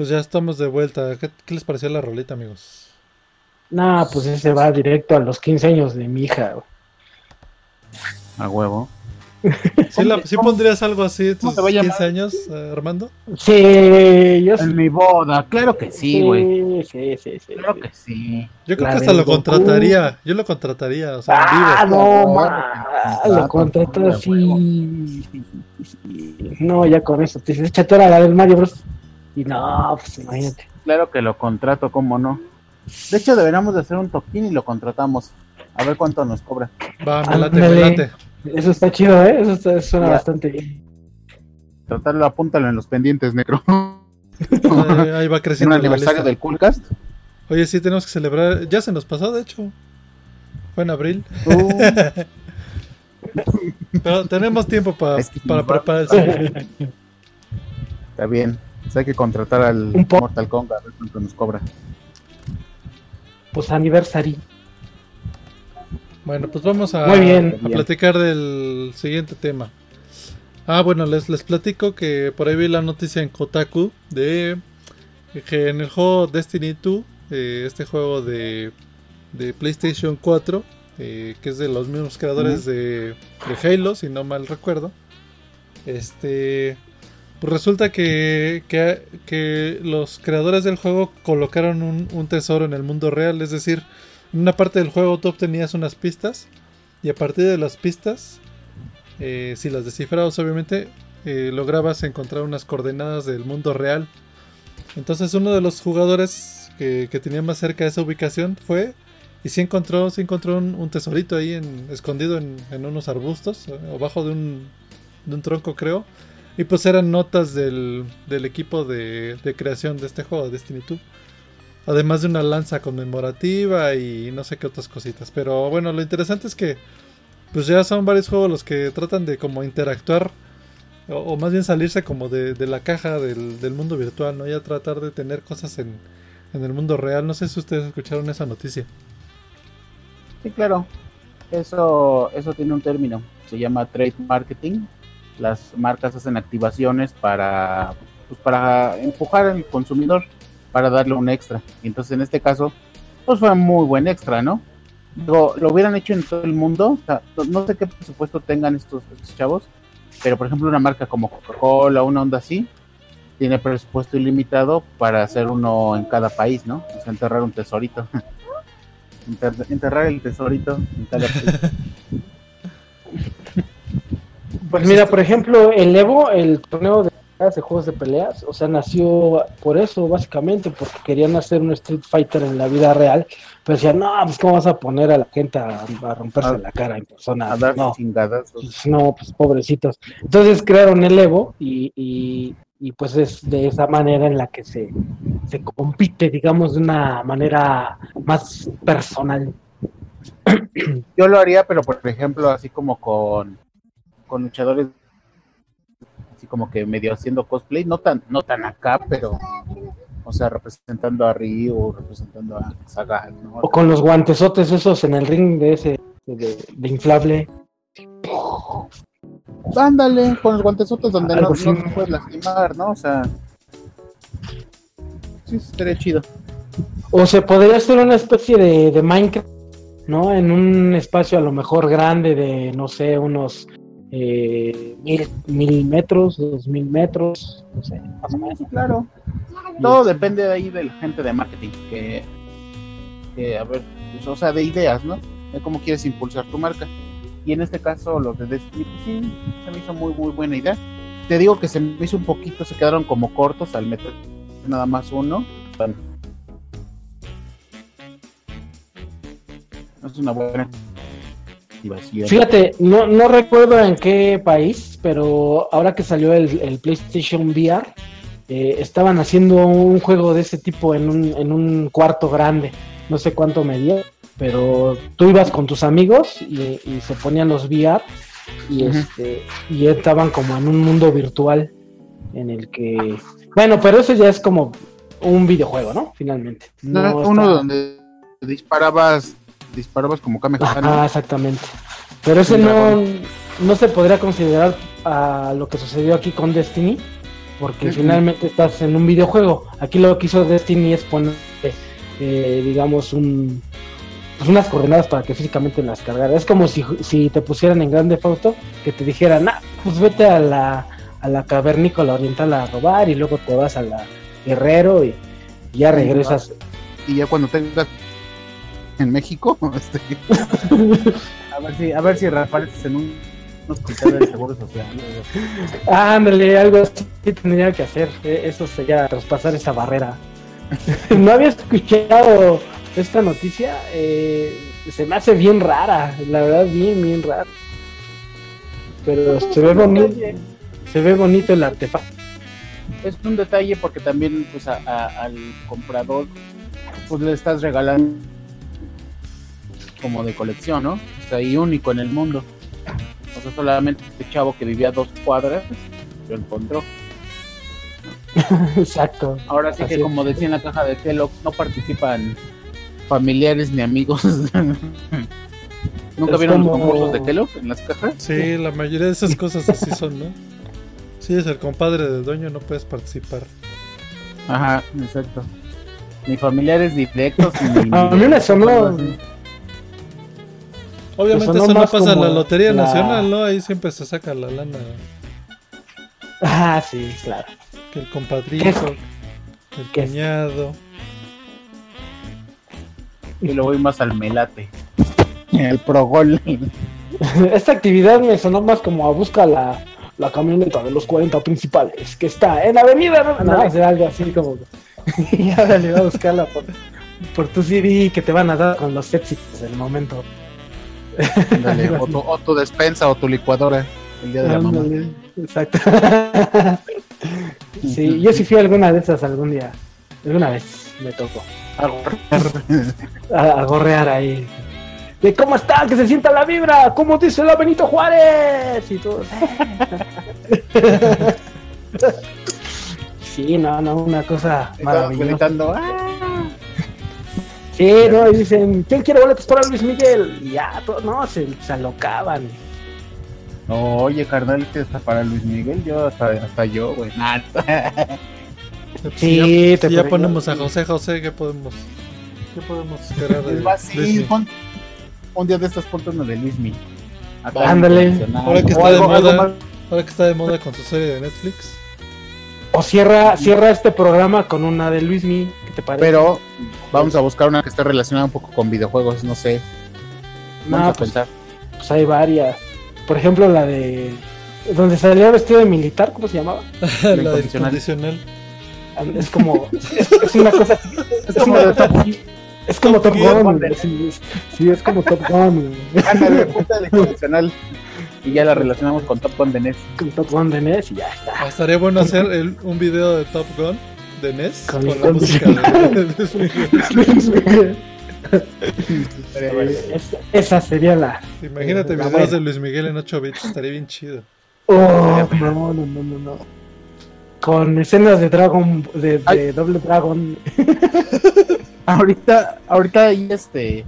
B: Pues ya estamos de vuelta. ¿Qué, qué les pareció la rolita, amigos?
D: Nah, pues ese va directo a los 15 años de mi hija. güey.
C: A huevo.
B: ¿Sí, la- sí pondrías algo así en
C: ¿Cómo
B: tus
C: se va a
B: 15
C: llamar?
B: años, eh, Armando?
D: Sí, yo sí.
C: En mi boda, claro que sí, güey.
D: Sí, sí, sí.
C: Claro que sí.
B: Yo creo
D: La
B: que hasta lo contrataría. Yo lo contrataría, o sea, en
D: Ah,
B: vivo.
D: no,
C: Claro,
D: ma,
C: claro,
D: lo contratas
C: claro,
D: así. No, ya con eso. Te dices, échate ahora la del Mario Bros. Y no, pues imagínate.
C: Claro que lo contrato, cómo no. De hecho, deberíamos de hacer un toquín y lo contratamos. A ver cuánto nos cobra.
B: Va, me late, me late.
D: Eso está chido, ¿eh? Eso está- suena
C: Ya.
D: bastante bien.
C: Tratarlo, apúntalo en los pendientes, Necro.
B: Eh, ahí va creciendo la
C: aniversario
B: lista.
C: del Coolcast.
B: Oye, sí, tenemos que celebrar. Ya se nos pasó, de hecho. Fue en abril.
C: Uh,
B: Pero tenemos tiempo pa-
C: Es que
B: para preparar el
C: está bien. Pues hay que contratar al Mortal Kombat a ver cuánto nos cobra.
D: Pues aniversario.
B: Bueno, pues vamos a,
D: Muy bien.
B: a platicar del siguiente tema. Ah, bueno, les, les platico que por ahí vi la noticia en Kotaku de que en el juego Destiny 2, eh, este juego de de PlayStation 4, eh, que es de los mismos creadores de, de Halo, si no mal recuerdo. Este, pues resulta que, que, los creadores del juego colocaron un, tesoro en el mundo real, es decir, en una parte del juego tú obtenías unas pistas y a partir de las pistas, eh, si las descifrabas obviamente, eh, lograbas encontrar unas coordenadas del mundo real. Entonces uno de los jugadores que, que tenía más cerca de esa ubicación fue y sí encontró, encontró un, un tesorito ahí en- escondido en, en unos arbustos, eh, o bajo de un, de un tronco creo. Y pues eran notas del, del equipo de, creación de este juego, Destiny 2. Además de una lanza conmemorativa y no sé qué otras cositas. Pero bueno, lo interesante es que pues ya son varios juegos los que tratan de como interactuar o, o más bien salirse como de, de la caja del, del mundo virtual, ¿no? Ya tratar de tener cosas en, en el mundo real. No sé si ustedes escucharon esa noticia.
C: Sí, claro. Eso, eso tiene un término. Se llama trade marketing. Las marcas hacen activaciones para, pues, para empujar al consumidor, para darle un extra. Y entonces en este caso, pues fue muy buen extra, ¿no? Digo, lo hubieran hecho en todo el mundo. no- sé qué presupuesto tengan estos, chavos, pero por ejemplo una marca como Coca-Cola, una onda así, tiene presupuesto ilimitado para hacer uno en cada país, ¿no? O enterrar un tesorito. Enter- enterrar el tesorito en cada país.
D: Pues mira, por ejemplo, el Evo, el torneo de, de juegos de peleas, o sea, nació por eso, básicamente, porque querían hacer un Street Fighter en la vida real, pero decían, no, pues cómo vas a poner a la gente a, a romperse
C: A-
D: la cara en persona.
C: a dar
D: no,
C: chingadas.
D: pues, no, pues pobrecitos. Entonces crearon el Evo y, y, y, pues es de esa manera en la que se, se compite, digamos, de una manera más personal.
C: Yo lo haría, pero por ejemplo, así como con, con luchadores, así como que medio haciendo cosplay, no tan, no tan acá, pero, o sea, representando a Ryu, representando a Saga, ¿no?
D: O con los guantesotes esos en el ring de ese, de, de inflable.
C: Ándale, con los guantesotes donde no, no te puedes lastimar, ¿no? O sea, sí, estaría chido.
D: O se podría hacer una especie de, de Minecraft, ¿no? En un espacio a lo mejor grande de, no sé, unos eh, mil, mil metros, dos mil metros, no sé, más o menos.
C: Sí, claro. Todo depende de ahí de la gente de marketing, que, que, a ver, pues, o sea, de ideas, ¿no? De cómo quieres impulsar tu marca. Y en este caso, los de Destiny, pues, sí, se me hizo muy, muy buena idea. Te digo que se me hizo un poquito, se quedaron como cortos al meter nada más uno. Bueno. No es una buena activación.
D: Fíjate, no, no recuerdo en qué país, pero ahora que salió el, el PlayStation VR, eh, estaban haciendo un juego de ese tipo en un, en un cuarto grande. No sé cuánto medía, pero tú ibas con tus amigos y, y se ponían los VR y, este, y estaban como en un mundo virtual en el que... Bueno, pero eso ya es como un videojuego, ¿no? Finalmente.
C: No,
D: No
C: uno
D: está-
C: donde disparabas, disparabas como Kamehameha.
D: Ajá, exactamente. Pero ese no, no se podría considerar a lo que sucedió aquí con Destiny, porque finalmente estás en un videojuego. Aquí lo que hizo Destiny es poner, eh, digamos, un, pues unas coordenadas para que físicamente las cargara. Es como si, si te pusieran en Grande Auto, que te dijeran, ah, pues vete a la, a la cavernícola oriental a robar y luego te vas a la Guerrero y ya regresas.
C: y ya cuando tengas en México, este, a ver si, a ver si reapareces en un hospital del seguro social. ¿no?
D: Ándale, algo así tendría que hacer. eh, Eso sería traspasar esa barrera. no había escuchado esta noticia. eh, se me hace bien rara, la verdad, bien, bien rara. Pero se ve bonito. Se ve bonito el artefacto.
C: Es un detalle porque también pues a- a- al comprador pues le estás regalando como de colección, ¿no? O sea, y único en el mundo. O sea, solamente este chavo que vivía a dos cuadras lo encontró.
D: Exacto.
C: Ahora sí
D: Así
C: que
D: es.
C: como decía en la caja de Kellogg, no participan familiares ni amigos. ¿Nunca
D: Es
C: vieron los
D: como-
C: concursos de Kellogg en las cajas?
B: Sí, la mayoría de esas cosas así son, ¿no? Si eres el compadre del dueño, no puedes participar.
C: Ajá, exacto. ni familiares directos ni.
D: A mí me sonó.
B: Obviamente
D: sonó
B: eso no pasa en la Lotería
D: la-
B: Nacional, ¿no? Ahí siempre se saca la lana.
D: Ah, sí, claro.
B: Que el compadrito, el
D: ¿Qué?
B: cuñado.
C: Y lo voy más al melate. El progol.
D: Esta actividad me sonó más como a busca la, la camioneta de los 40 principales que está en Avenida. No, no, o sea, algo así como. y ahora le va a buscarla por, por tu CD que te van a dar con los éxitos del momento.
C: Ándale, o, tu, o tu despensa o tu licuadora. El día de la mamá.
D: Exacto. sí, yo sí fui a alguna de esas algún día. Alguna vez me tocó. A, a gorrear ahí. De cómo está, que se sienta la vibra, como dice la Benito Juárez y todo. sí, no, no, una cosa maravillosa.
C: gritando, "Ah".
D: Sí, no, y dicen, ¿quién quiere boletos para Luis Miguel? Y ya, todo, no, se, se alocaban.
C: No, oye, carnal, que está para Luis Miguel. Yo, hasta, hasta yo, güey. Nah.
B: Si
D: Sí,
B: ya, si ya ponemos a José José, ¿qué podemos, qué podemos esperar de
C: sí, pon- un día de estos ponte uno de Luismi. Acá
D: Ándale.
B: Ahora que está de
C: algo-
B: moda. Ahora que está de moda con su serie de Netflix.
D: O cierra, cierra este programa con una de Luismi, ¿qué te parece?
C: Pero vamos a buscar una que esté relacionada un poco con videojuegos, no sé. Vamos
D: No,
C: a
D: pues,
C: pensar.
D: pues hay varias. Por ejemplo, la de. Donde salía vestido de militar, ¿cómo se llamaba?
B: la
C: incondicional.
B: condicional.
D: Es como. Es, es una cosa. Es como de Top Es como Top Gun. Sí, es- sí, es como Top Gun.
C: Ándale, de convencional. Y ya la relacionamos con Top Gun de NES.
D: Con Top Gun de NES y ya está.
B: Ah, estaría bueno hacer el- un video de Top Gun de NES
D: Con
B: la música de, de Luis Miguel.
D: Es- esa sería la.
B: Imagínate
D: La
B: videos
D: buena.
B: de Luis Miguel en 8 bits, estaría bien chido.
D: Oh, no, no, no, no, no. Con escenas de Dragon. De. Doble Dragon.
C: Ahorita, ahorita ahí este,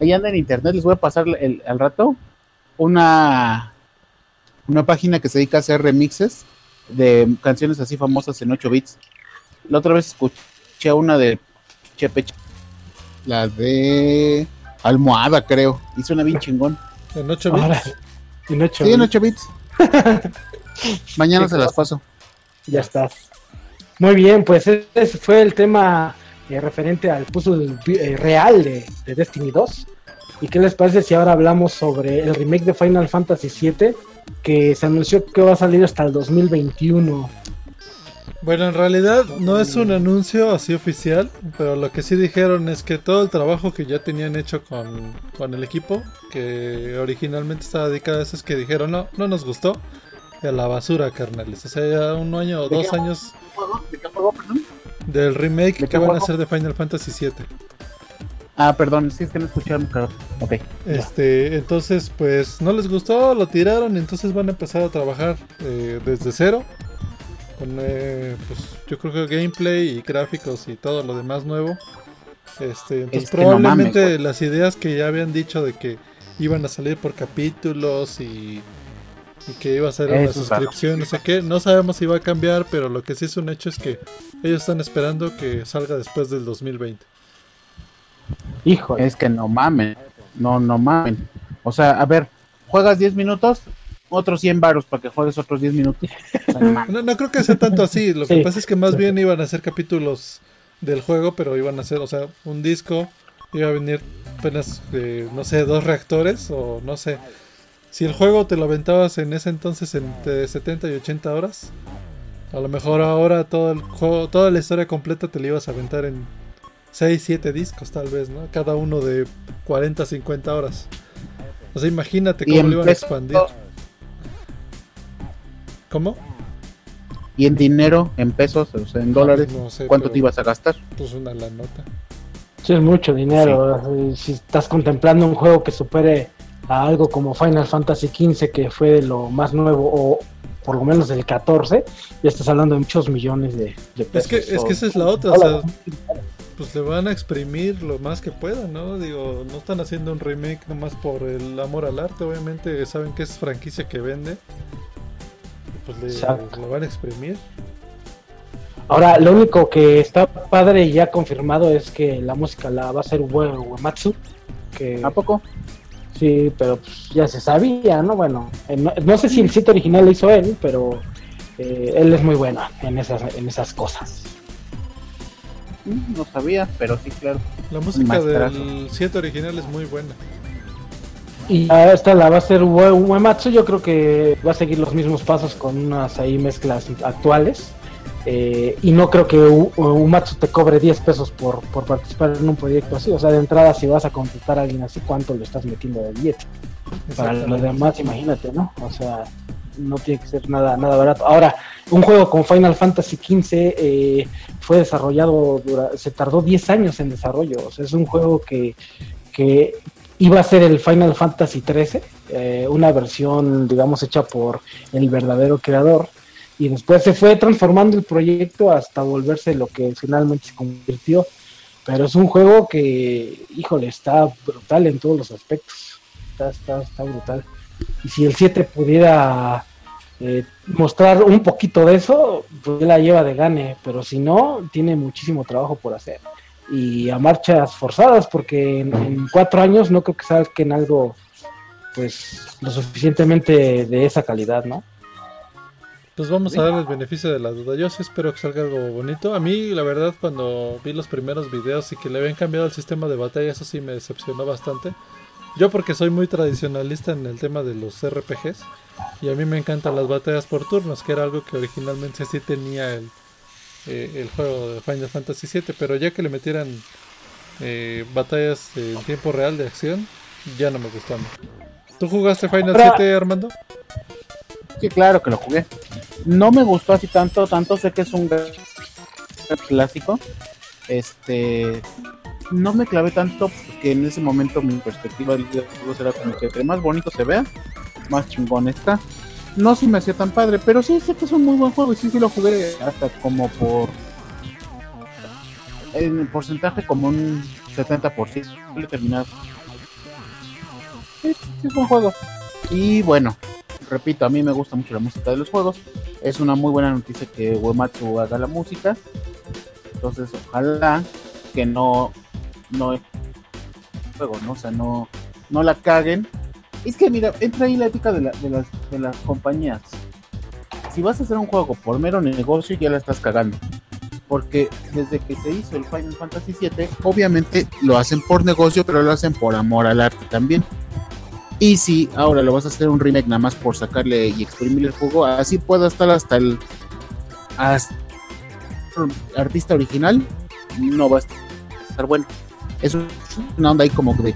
C: ahí anda en internet, les voy a pasar el, al rato una, una página que se dedica a hacer remixes de canciones así famosas en 8 bits. La otra vez escuché una de Chepe, Che- la de Almohada, creo, y suena bien chingón.
B: En 8 bits.
D: Ahora, en ocho
C: Sí, en
D: bits.
C: 8 bits. Mañana se las paso.
D: Ya estás. Muy bien, pues ese fue el tema eh, referente al puzzle eh, real de, de Destiny 2. ¿Y qué les parece si ahora hablamos sobre el remake de Final Fantasy VII que se anunció que va a salir hasta el 2021?
B: Bueno, en realidad no es un anuncio así oficial, pero lo que sí dijeron es que todo el trabajo que ya tenían hecho con, con el equipo, que originalmente estaba dedicado a eso, es que dijeron, no, no nos gustó, y a la basura, carnales. O sea, ya un año o
C: ¿De
B: dos
C: qué?
B: años
C: ¿De qué juego, perdón?
B: del remake
C: ¿De
B: que van a hacer de Final Fantasy VII.
C: Ah, perdón, sí es que no escucharon, claro. Ok.
B: Este, entonces, pues no les gustó, lo tiraron, entonces van a empezar a trabajar eh, desde cero. Con, eh, pues yo creo que gameplay y gráficos y todo lo demás nuevo. Este, entonces
C: Es que no
B: probablemente
C: mames,
B: las ideas que ya habían dicho de que iban a salir por capítulos y, y que iba a ser una suscripción, no sé qué, no sabemos si va a cambiar, pero lo que sí es un hecho es que ellos están esperando que salga después del 2020.
D: Híjole.
C: Es que no mamen. No, no mamen. O sea, a ver, juegas 10 minutos, otros 100 varos para que juegues otros 10 minutos. O sea, no.
B: No, no creo que sea tanto así. Lo que
D: Sí.
B: pasa es que más bien iban a ser capítulos del juego, pero iban a ser, o sea, un disco. Iba a venir apenas, eh, no sé, dos reactores o no sé. Si el juego te lo aventabas en ese entonces entre 70 y 80 horas, a lo mejor ahora todo el juego, toda la historia completa te la ibas a aventar en 6, 7 discos tal vez, ¿no? Cada uno de 40, 50 horas. O sea, imagínate cómo lo iban a expandir. ¿Cómo?
C: Y en dinero, en pesos, o sea, en dólares,
B: No sé,
C: ¿cuánto
B: pero-
C: te ibas a gastar?
B: Pues una la nota.
D: Sí, es mucho dinero. Si estás contemplando un juego que supere a algo como Final Fantasy XV, que fue de lo más nuevo, o por lo menos del 14, ya estás hablando de muchos millones de, de
B: Es
D: pesos.
B: que, es que esa es la otra, o sea,
D: dólares.
B: pues le van a exprimir lo más que puedan, ¿no? Digo, no están haciendo un remake nomás por el amor al arte, obviamente saben que es franquicia que vende. Pues le,
D: Exacto.
B: lo van a exprimir.
D: Ahora, lo único que está padre y ya confirmado es que la música la va a hacer Uematsu. Que,
C: ¿A poco?
D: Sí, pero pues, ya se sabía, ¿no? Bueno, eh, no, no, sé si el sitio original lo hizo él, pero eh, él es muy bueno en esas, en esas cosas.
C: Mm, No sabía, pero sí, claro.
B: La música del 7 original es muy buena.
D: Y esta la va a hacer Ue- Uematsu, yo creo que va a seguir los mismos pasos con unas ahí mezclas actuales. Eh, y no creo que U- Uematsu te cobre 10 pesos por, por participar en un proyecto así. O sea, de entrada, si vas a contratar a alguien así, ¿cuánto le estás metiendo de billete? Para los demás, imagínate, ¿no? O sea, no tiene que ser nada, nada barato. Ahora, un juego con Final Fantasy XV eh, fue desarrollado, dura- se tardó 10 años en desarrollo. O sea, es un juego que, que iba a ser el Final Fantasy XIII, eh, una versión, digamos, hecha por el verdadero creador. Y después se fue transformando el proyecto hasta volverse lo que finalmente se convirtió. Pero es un juego que, híjole, está brutal en todos los aspectos. Está, está, está brutal. Y si el 7 pudiera eh, mostrar un poquito de eso, pues la lleva de gane. Pero si no, tiene muchísimo trabajo por hacer. Y a marchas forzadas, porque en, en cuatro años no creo que saquen algo pues lo suficientemente de esa calidad, ¿no?
B: Pues vamos a dar el beneficio de la duda. Yo sí espero que salga algo bonito. A mí, la verdad, cuando vi los primeros videos y que le habían cambiado el sistema de batalla, eso sí me decepcionó bastante. Yo porque soy muy tradicionalista en el tema de los RPGs. Y a mí me encantan las batallas por turnos, que era algo que originalmente sí tenía el, eh, el juego de Final Fantasy VII. Pero ya que le metieran eh, batallas en tiempo real de acción, ya no me mí. ¿Tú jugaste Final
D: Ahora-
B: 7, Armando?
C: Sí, claro que lo jugué. No me gustó así tanto, tanto sé que es un clásico. Este no me clavé tanto porque en ese momento mi perspectiva del videojuego era como que entre más bonito se vea, más chingón está. No se me hacía tan padre, pero sí sé que es un muy buen juego y sí, sí lo jugué hasta como por en porcentaje como un 70% lo. Sí, sí es buen juego. Y bueno, repito, a mí me gusta mucho la música de los juegos. Es una muy buena noticia que Uematsu haga la música. Entonces, ojalá que no no juego, ¿no? O sea, no no la caguen. Es que mira, entra ahí la ética de, la- de las compañías. Si vas a hacer un juego por mero negocio, ya la estás cagando. Porque desde que se hizo el Final Fantasy VII, obviamente lo hacen por negocio, pero lo hacen por amor al arte también. Y si ahora lo vas a hacer un remake nada más por sacarle y exprimirle el juego, así pueda estar hasta el hasta artista original, no va a estar bueno. Es una onda ahí como de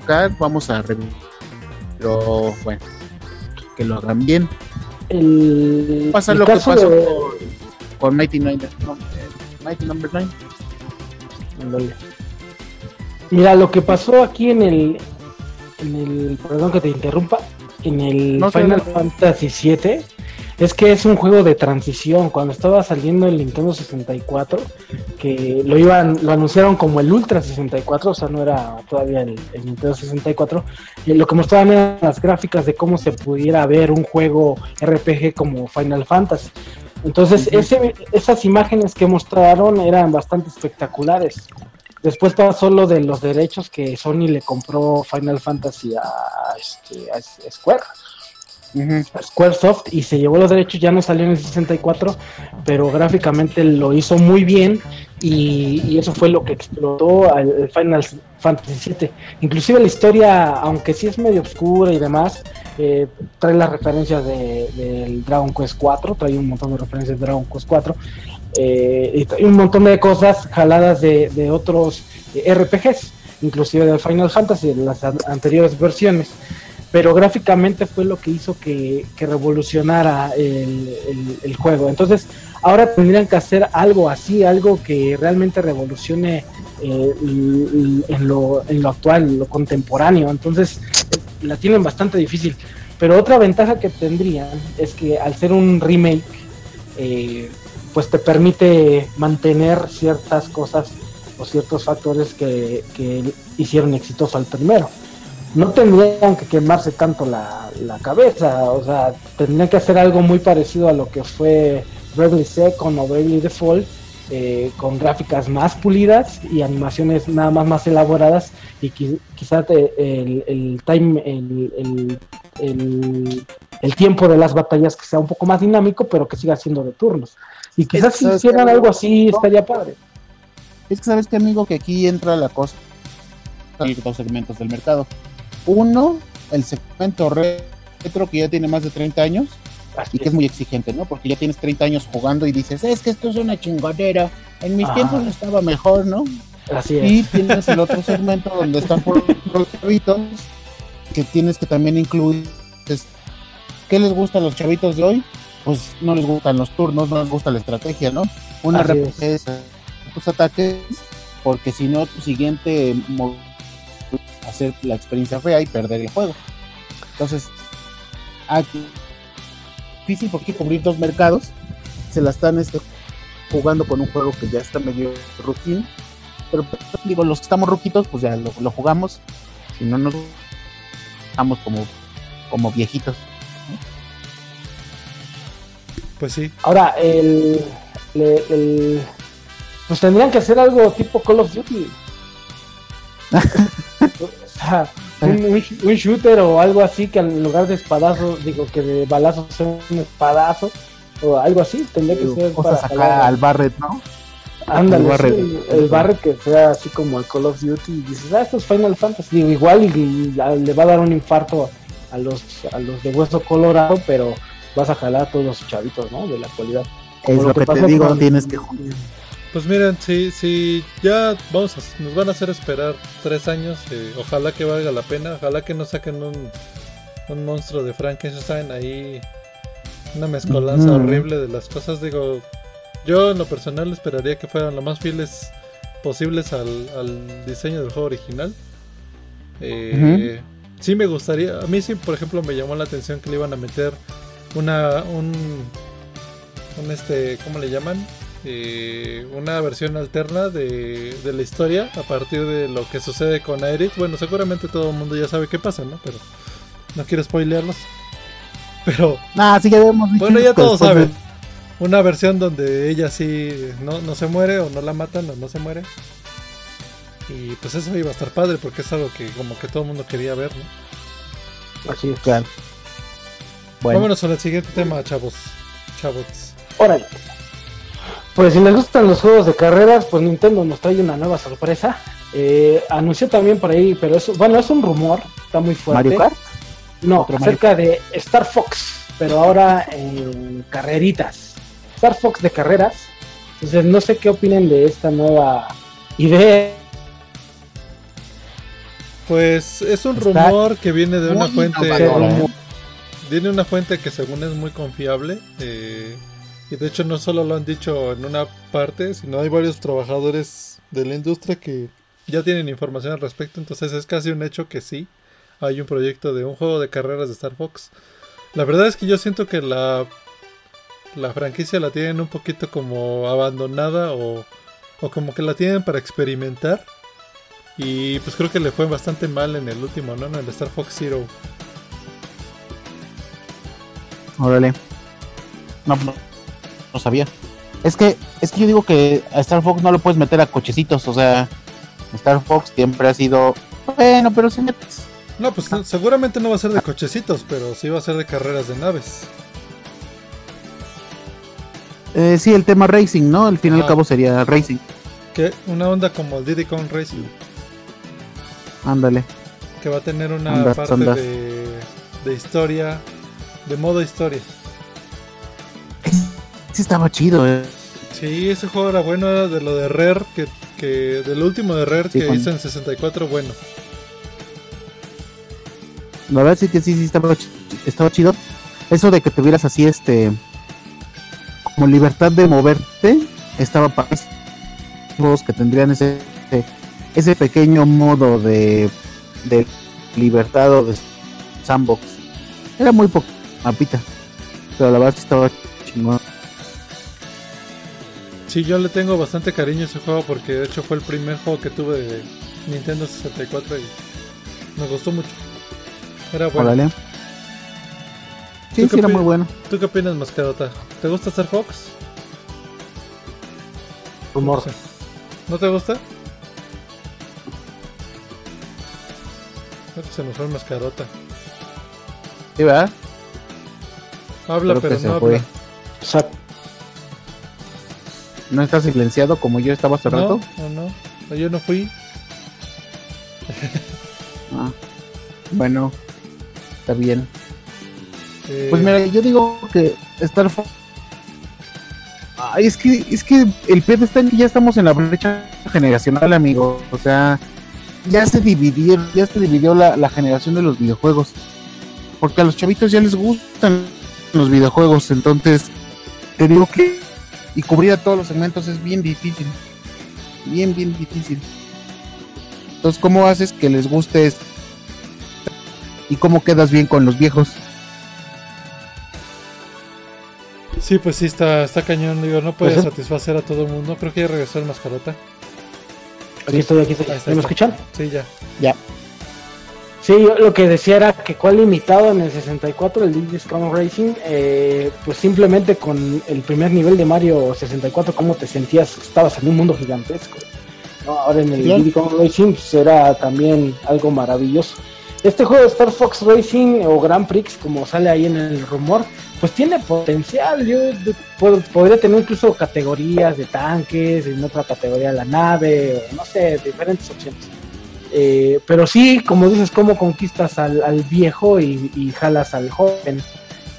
C: acá vamos a revivir. Pero bueno, que lo hagan bien.
D: El,
C: Pasa
D: el
C: lo que
D: de-
C: con, Mighty, Nine- no, Mighty Number 9.
D: Ándale. Mira, lo que pasó aquí en el, en el, perdón que te interrumpa, en el
C: No,
D: Final. Fantasy VII, es que es un juego de transición. Cuando estaba saliendo el Nintendo 64, que lo iban, lo anunciaron como el Ultra 64, o sea, no era todavía el, el Nintendo 64. y lo que mostraban eran las gráficas de cómo se pudiera ver un juego RPG como Final Fantasy. Entonces, ese- esas imágenes que mostraron eran bastante espectaculares. Después pasó lo de los derechos que Sony le compró Final Fantasy a, este, a Square, Squaresoft, y se llevó los derechos, ya no salió en el 64, pero gráficamente lo hizo muy bien y, eso fue lo que explotó al al Final Fantasy VII. Inclusive la historia, aunque sí es medio oscura y demás, eh, trae las referencias de- Dragon Quest 4, trae un montón de referencias de Dragon Quest 4 eh, y un montón de cosas jaladas de, de otros eh, RPGs, inclusive del Final Fantasy, de las an- anteriores versiones. Pero gráficamente fue lo que hizo que, que revolucionara el, el- juego. Entonces, ahora tendrían que hacer algo así, algo que realmente revolucione eh, en, lo, en lo actual, lo contemporáneo. Entonces, la tienen bastante difícil. Pero otra ventaja que tendrían es que al ser un remake, eh, pues te permite mantener ciertas cosas o ciertos factores que, que hicieron exitoso al primero. No tendrían que quemarse tanto la, la cabeza, o sea, tendrían que hacer algo muy parecido a lo que fue Bravely Second o Bravely Default eh, con gráficas más pulidas y animaciones nada más más elaboradas y quizás el, el, time el, el, el, el, tiempo de las batallas que sea un poco más dinámico pero que siga siendo de turnos. Y quizás si hicieran algo así estaría padre.
C: Es que sabes que amigo que aquí entra la cosa dos segmentos del mercado uno el segmento retro que ya tiene más de 30 años y que es. muy exigente, ¿no? Porque ya tienes 30 años jugando y dices, es que esto es una chingadera. En mis tiempos estaba mejor, ¿no?
D: Así es.
C: Y tienes el otro segmento donde están por los chavitos, que tienes que también incluir. ¿Qué les gusta a los chavitos de hoy? Pues no les gustan los turnos, no les gusta la estrategia, ¿no? Una es tus ataques, porque si no, tu siguiente hacer la experiencia fea y perder el juego. Entonces, aquí difícil porque cubrir dos mercados. Se la están este, jugando con un juego que ya está medio rutin. Pero digo, los que estamos ruquitos, pues ya lo, jugamos. Si no nos estamos como, como viejitos.
B: Pues sí.
D: Ahora, el, el, pues tendrían que hacer algo tipo Call of Duty. sea, un, shooter o algo así que en lugar de espadazos, digo que de balazos sea un espadazo o algo así, tendría que ser
C: para sacar al Barret, ¿no?
D: Ándale, el, Barret. que sea así como el Call of Duty y dices, ah, esto es Final Fantasy, digo, igual y, le va a dar un infarto a los, a los de hueso colorado, pero vas a jalar a todos los chavitos, ¿no? De la actualidad.
C: Es lo, que, te digo, tienes que
B: pues miren, si, si ya vamos a, nos van a hacer esperar tres años, eh, ojalá que valga la pena, ojalá que no saquen un, un monstruo de Frankenstein ahí, una mezcolanza horrible de las cosas. Digo, yo en lo personal esperaría que fueran lo más fieles posibles al, al diseño del juego original. Eh, Sí me gustaría, a mí sí, por ejemplo, me llamó la atención que le iban a meter una, un, un este, ¿cómo le llaman? Eh, una versión alterna de, la historia a partir de lo que sucede con Aerith. Bueno, seguramente todo el mundo ya sabe qué pasa, ¿no? Pero no quiero spoilearlos. Pero.
C: Ah, sí
B: Bueno, ya todos saben. Una versión donde ella sí no, no se muere o no la matan o no se muere. Y pues eso iba a estar padre porque es algo que como que todo el mundo quería ver, ¿no?
C: Así es, claro.
B: Bueno. Vámonos al siguiente tema, chavos. Chavos.
D: Órale. Pues si les gustan los juegos de carreras, pues Nintendo nos trae una nueva sorpresa. Eh, anunció también por ahí, pero eso, bueno, es un rumor, está muy fuerte.
C: ¿Mario Kart?
D: No, acerca de Star Fox, pero ahora en carreritas. Star Fox de carreras. Entonces no sé qué opinen de esta nueva idea.
B: Pues es un rumor que viene de una fuente. Viene una fuente que según es muy confiable. Eh, y de hecho no solo lo han dicho en una parte, sino hay varios trabajadores de la industria que ya tienen información al respecto. Entonces es casi un hecho que sí, hay un proyecto de un juego de carreras de Star Fox. La verdad es que yo siento que la, la franquicia la tienen un poquito como abandonada o, o como que la tienen para experimentar. Y pues creo que le fue bastante mal en el último, ¿no? En el Star Fox Zero.
C: Órale. No, no sabía. Es que, es que yo digo que a Star Fox no lo puedes meter a cochecitos, o sea, Star Fox siempre ha sido bueno, pero si metes.
B: No, pues seguramente no va a ser de cochecitos, pero sí va a ser de carreras de naves.
C: Eh, sí, el tema racing, ¿no? Al fin y al cabo sería racing.
B: Que una onda como el Diddy Kong Racing.
C: Ándale.
B: Que va a tener una parte De, de historia, de modo historia.
C: Sí estaba chido, eh.
B: Sí, ese juego era bueno, era de lo de Rare, que, que del último de Rare que hizo en 64, bueno.
C: La verdad sí que sí, sí estaba, estaba chido. Eso de que tuvieras así este como libertad de moverte, estaba para juegos que tendrían ese ese pequeño modo de, de libertad o de sandbox. Era muy poco mapita, pero la verdad sí estaba chingón.
B: Sí, yo le tengo bastante cariño a ese juego porque de hecho fue el primer juego que tuve de Nintendo 64 y me gustó mucho. Era bueno.
C: Sí,
B: ¿Tú
C: sí,
B: qué
C: era muy bueno.
B: ¿Tú qué opinas, Mascarota? ¿Te gusta Star Fox?
D: Rumor.
B: Sí. ¿No te gusta? Creo que se nos fue el Mascarota.
C: Sí, ¿verdad?
B: Habla,
C: Creo
B: pero no habla.
D: Exacto.
C: ¿No está silenciado como yo estaba hace rato?
B: No, no, no. Yo no fui.
C: Ah, bueno, está bien.
B: Eh,
C: Pues mira, yo digo que Star Fox. Ay, es que, es que el pedo está en que ya estamos en la brecha generacional, amigo. O sea, ya se dividieron, ya se dividió la, la generación de los videojuegos. Porque a los chavitos ya les gustan los videojuegos. Entonces, te digo que. Y cubrir a todos los segmentos es bien difícil. Bien, bien difícil. Entonces, ¿cómo haces que les guste esto? ¿Y cómo quedas bien con los viejos?
B: Sí, pues sí, está, está cañón. Digo, no puede
C: sí.
B: satisfacer a todo el mundo. Creo que ya regresó el Mascarota.
D: Aquí estoy, aquí estoy.
B: Ahí está,
D: ¿Me
B: ahí
D: escuchan?
B: Sí, ya.
D: Sí, yo lo que decía era que cuál limitado en el 64 el Diddy Kong Racing, eh, pues simplemente con el primer nivel de Mario 64, cómo te sentías que estabas en un mundo gigantesco. ¿no? Ahora en el. Diddy Kong Racing pues, era también algo maravilloso. Este juego de Star Fox Racing o Grand Prix, como sale ahí en el rumor, pues tiene potencial. Yo de- pod- podría tener incluso categorías de tanques, en otra categoría la nave, o no sé, diferentes opciones. Eh, pero sí, como dices, cómo conquistas al, al viejo y, y jalas al joven.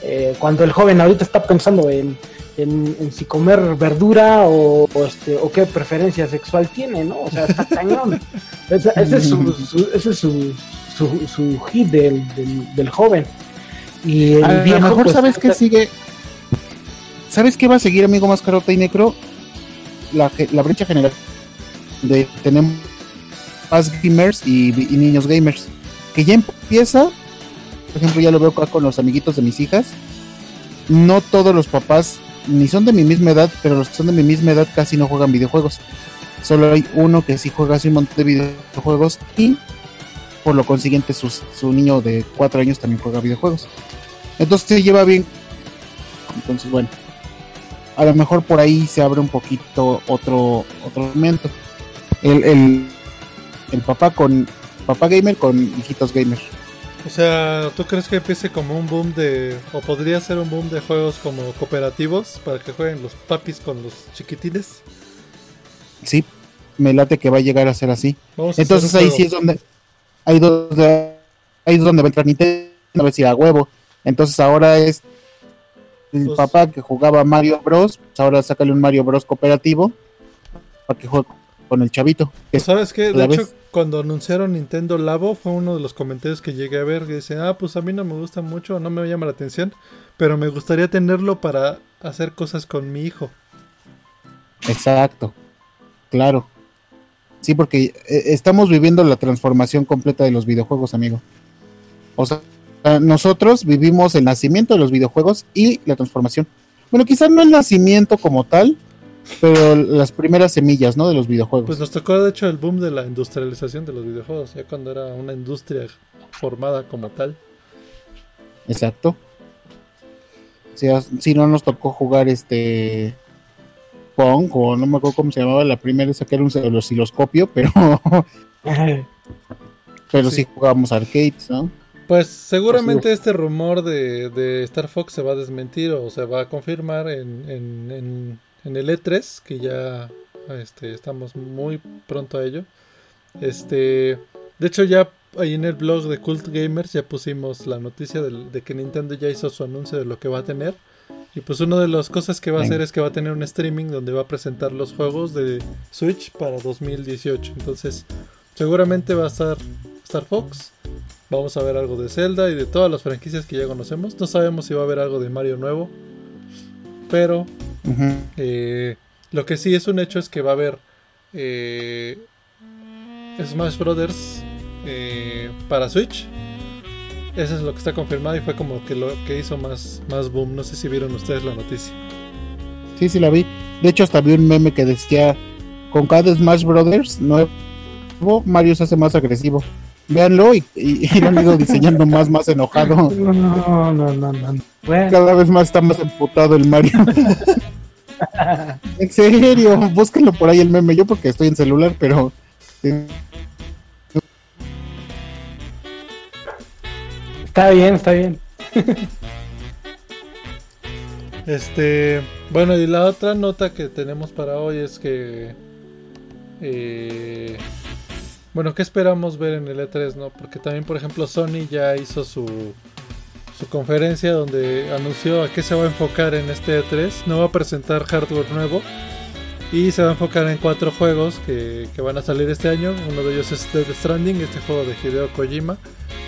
D: Eh, cuando el joven ahorita está pensando en, en, en si comer verdura o, o este, o qué preferencia sexual tiene, ¿no? O sea, está cañón. Ese, ese es su, su- ese es su, su, su hit del, del, del joven. Y el
C: A lo mejor
D: pues,
C: sabes que sigue. ¿Sabes qué va a seguir, amigo Mascarota y Necro? La, la brecha general de tenemos más gamers y, niños gamers. Que ya empieza, por ejemplo, ya lo veo acá con los amiguitos de mis hijas. No todos los papás ni son de mi misma edad, pero los que son de mi misma edad casi no juegan videojuegos. Solo hay uno que sí juega así un montón de videojuegos y por lo consiguiente su niño de cuatro años también juega videojuegos. Entonces se lleva bien. Entonces, bueno. A lo mejor por ahí se abre un poquito otro otro momento. El, el papá con papá gamer con hijitos gamer.
B: O sea, ¿tú crees que empiece como un boom de... o podría ser un boom de juegos como cooperativos para que jueguen los papis con los chiquitines?
C: Sí, me late que va a llegar a ser así.
B: Vamos
C: Entonces ahí sí es donde ahí donde ahí es donde va a entrar Nintendo a ver si a huevo. Entonces ahora es el
B: Pues-
C: papá que jugaba Mario Bros, pues ahora sácale un Mario Bros cooperativo para que juegue con el chavito.
B: Pues, ¿Sabes qué? De
C: ¿La
B: hecho, cuando anunciaron Nintendo Labo, fue uno de los comentarios que llegué a ver. Que dice, ah, pues a mí no me gusta mucho, no me llama la atención, pero me gustaría tenerlo para hacer cosas con mi hijo.
C: Exacto, claro. Sí, porque eh, estamos viviendo la transformación completa de los videojuegos, amigo. O sea, nosotros vivimos el nacimiento de los videojuegos y la transformación. Bueno, quizás no el nacimiento como tal, pero las primeras semillas, ¿no? De los videojuegos.
B: Pues nos tocó, de hecho, el boom de la industrialización de los videojuegos, ya cuando era una industria formada como tal.
C: Exacto. Si, si no nos tocó jugar este Pong o no me acuerdo cómo se llamaba la primera esa que era un osciloscopio, pero pero sí,
B: Sí.
C: jugábamos arcades, ¿no?
B: Pues seguramente este rumor de, de Star Fox se va a desmentir o se va a confirmar en, en, en- en el E3, que ya este, estamos muy pronto a ello. Este, de hecho ya ahí en el blog de Cult Gamers ya pusimos la noticia del- de, que Nintendo ya hizo su anuncio de lo que va a tener. Y pues una de las cosas que va a hacer es que va a tener un streaming donde va a presentar los juegos de Switch para 2018. Entonces seguramente va a estar Star Fox. Vamos a ver algo de Zelda y de todas las franquicias que ya conocemos. No sabemos si va a haber algo de Mario nuevo. Pero eh, lo que sí es un hecho es que va a haber eh, Smash Brothers eh, para Switch. Eso es lo que está confirmado y fue como que lo que hizo más, más boom. No sé si vieron ustedes la noticia.
C: Sí, sí la vi. De hecho, hasta vi un meme que decía, con cada Smash Brothers nuevo, Mario se hace más agresivo. Véanlo y, y, y lo han ido diseñando más, más enojado.
D: No, no, no, no. no. Bueno,
C: Cada vez más está más emputado el Mario. en serio, búsquenlo por ahí el meme. Yo porque estoy en celular, pero eh,
D: está bien, está bien.
B: Este, bueno, y la otra nota que tenemos para hoy es que, eh, bueno, ¿qué esperamos ver en el E3, no? Porque también, por ejemplo, Sony ya hizo su, su conferencia donde anunció a qué se va a enfocar en este E3. No va a presentar hardware nuevo y se va a enfocar en cuatro juegos que, que van a salir este año. Uno de ellos es Death Stranding, este juego de Hideo Kojima,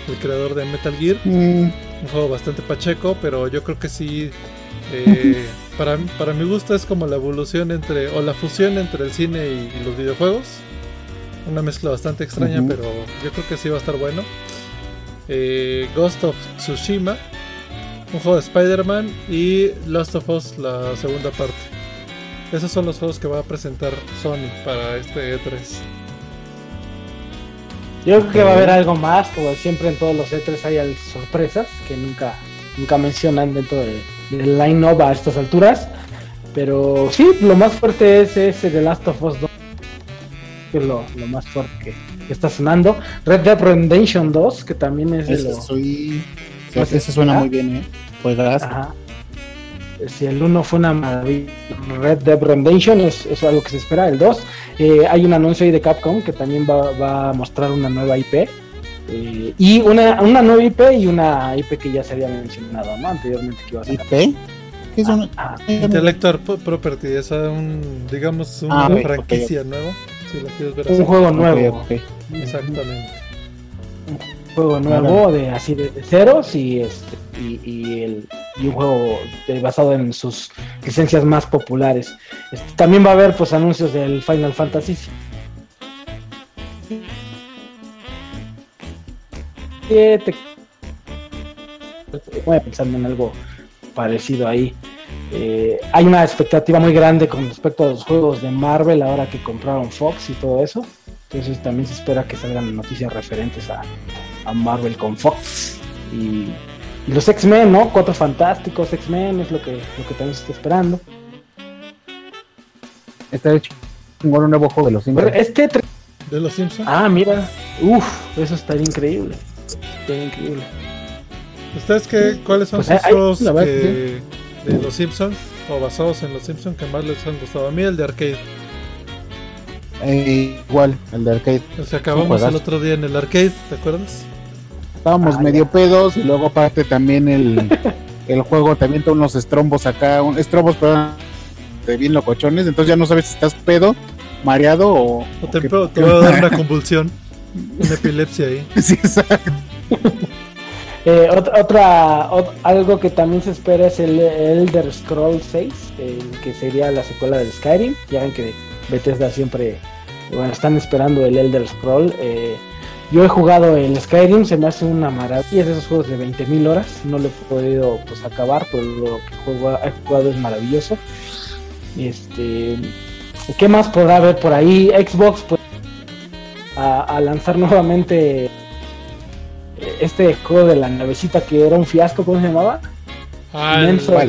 B: el creador de Metal Gear.
C: mm,
B: Un juego bastante pacheco, pero yo creo que sí. eh, para, para mi gusto es como la evolución entre. o la fusión entre el cine y, y los videojuegos. Una mezcla bastante extraña, pero yo creo que sí va a estar bueno. Eh, Ghost of Tsushima, un juego de Spider-Man y Last of Us, la segunda parte. Esos son los juegos que va a presentar Sony para este E3.
D: Yo creo que va a haber algo más, como siempre en todos los E3 hay sorpresas que nunca, nunca mencionan dentro de- del line-up a estas alturas. Pero sí, lo más fuerte es ese de Last of Us 2, que es lo, lo más fuerte que, que está sonando. Red Dead Redemption 2, que también es de
C: ese,
D: lo...
C: soy, ese suena
D: ¿ah?
C: muy bien, ¿eh? Juegas.
D: Ajá. Si el 1 fue una maravilla, Red Dead Redemption es, es algo que se espera. El 2, eh, hay un anuncio ahí de Capcom que también va, va a mostrar una nueva IP. eh, y una, una nueva IP y una IP que ya se había mencionado ¿no? anteriormente que iba a ser.
C: IP. ¿Qué es una?
D: Ah,
B: Intellectual Property, es un, digamos, una
C: Ah,
B: franquicia nueva. Si la quieres ver
D: un juego nuevo.
B: Exactamente.
D: Un juego nuevo de así de, de ceros y este y, y el, y un juego de- basado en sus licencias más populares. Este, también va a haber pues anuncios del Final Fantasy. Siete. Voy pensando en algo parecido ahí. Eh, hay una expectativa muy grande con respecto a los juegos de Marvel ahora que compraron Fox y todo eso. Entonces también se espera que salgan noticias referentes a, a Marvel con Fox. Y, y los X-Men, ¿no? Cuatro fantásticos X-Men es lo que, lo que también se está esperando.
C: Está hecho un nuevo juego de los Simpsons.
D: este... tre-
B: ¿De los Simpsons?
D: Ah, mira. Uf, eso estaría increíble. Estaría increíble.
B: ¿Ustedes qué, cuáles son
D: Pues
B: sus
D: hay-
B: juegos
C: la verdad
B: que- de los Simpsons o basados en los Simpsons que más les han gustado? A mí el de arcade.
C: Eh, igual, el de arcade.
B: O sea, acabamos el otro día en el arcade, ¿te acuerdas?
C: Estábamos
D: Ah,
C: medio pedos y luego aparte también el, el juego te avienta unos estrombos acá, un, estrombos pero de bien locochones, entonces ya no sabes si estás pedo, mareado o...
B: O te,
C: o qué-
B: te va a dar una convulsión, una epilepsia ahí.
C: Sí, exacto.
D: Eh, otra, otra ot- algo que también se espera es el Elder Scroll 6, eh, que sería la secuela del Skyrim. Ya ven que Bethesda siempre, bueno, están esperando el Elder Scroll. eh, yo he jugado el Skyrim, se me hace una maravilla, es de esos juegos de 20.000 horas, no lo he podido pues acabar, pero lo que juego- he jugado es maravilloso. Este, ¿qué más podrá haber por ahí? Xbox pues a lanzar nuevamente este juego de la navecita que era un fiasco, ¿cómo se llamaba?
B: Ah, el-
D: Men's of-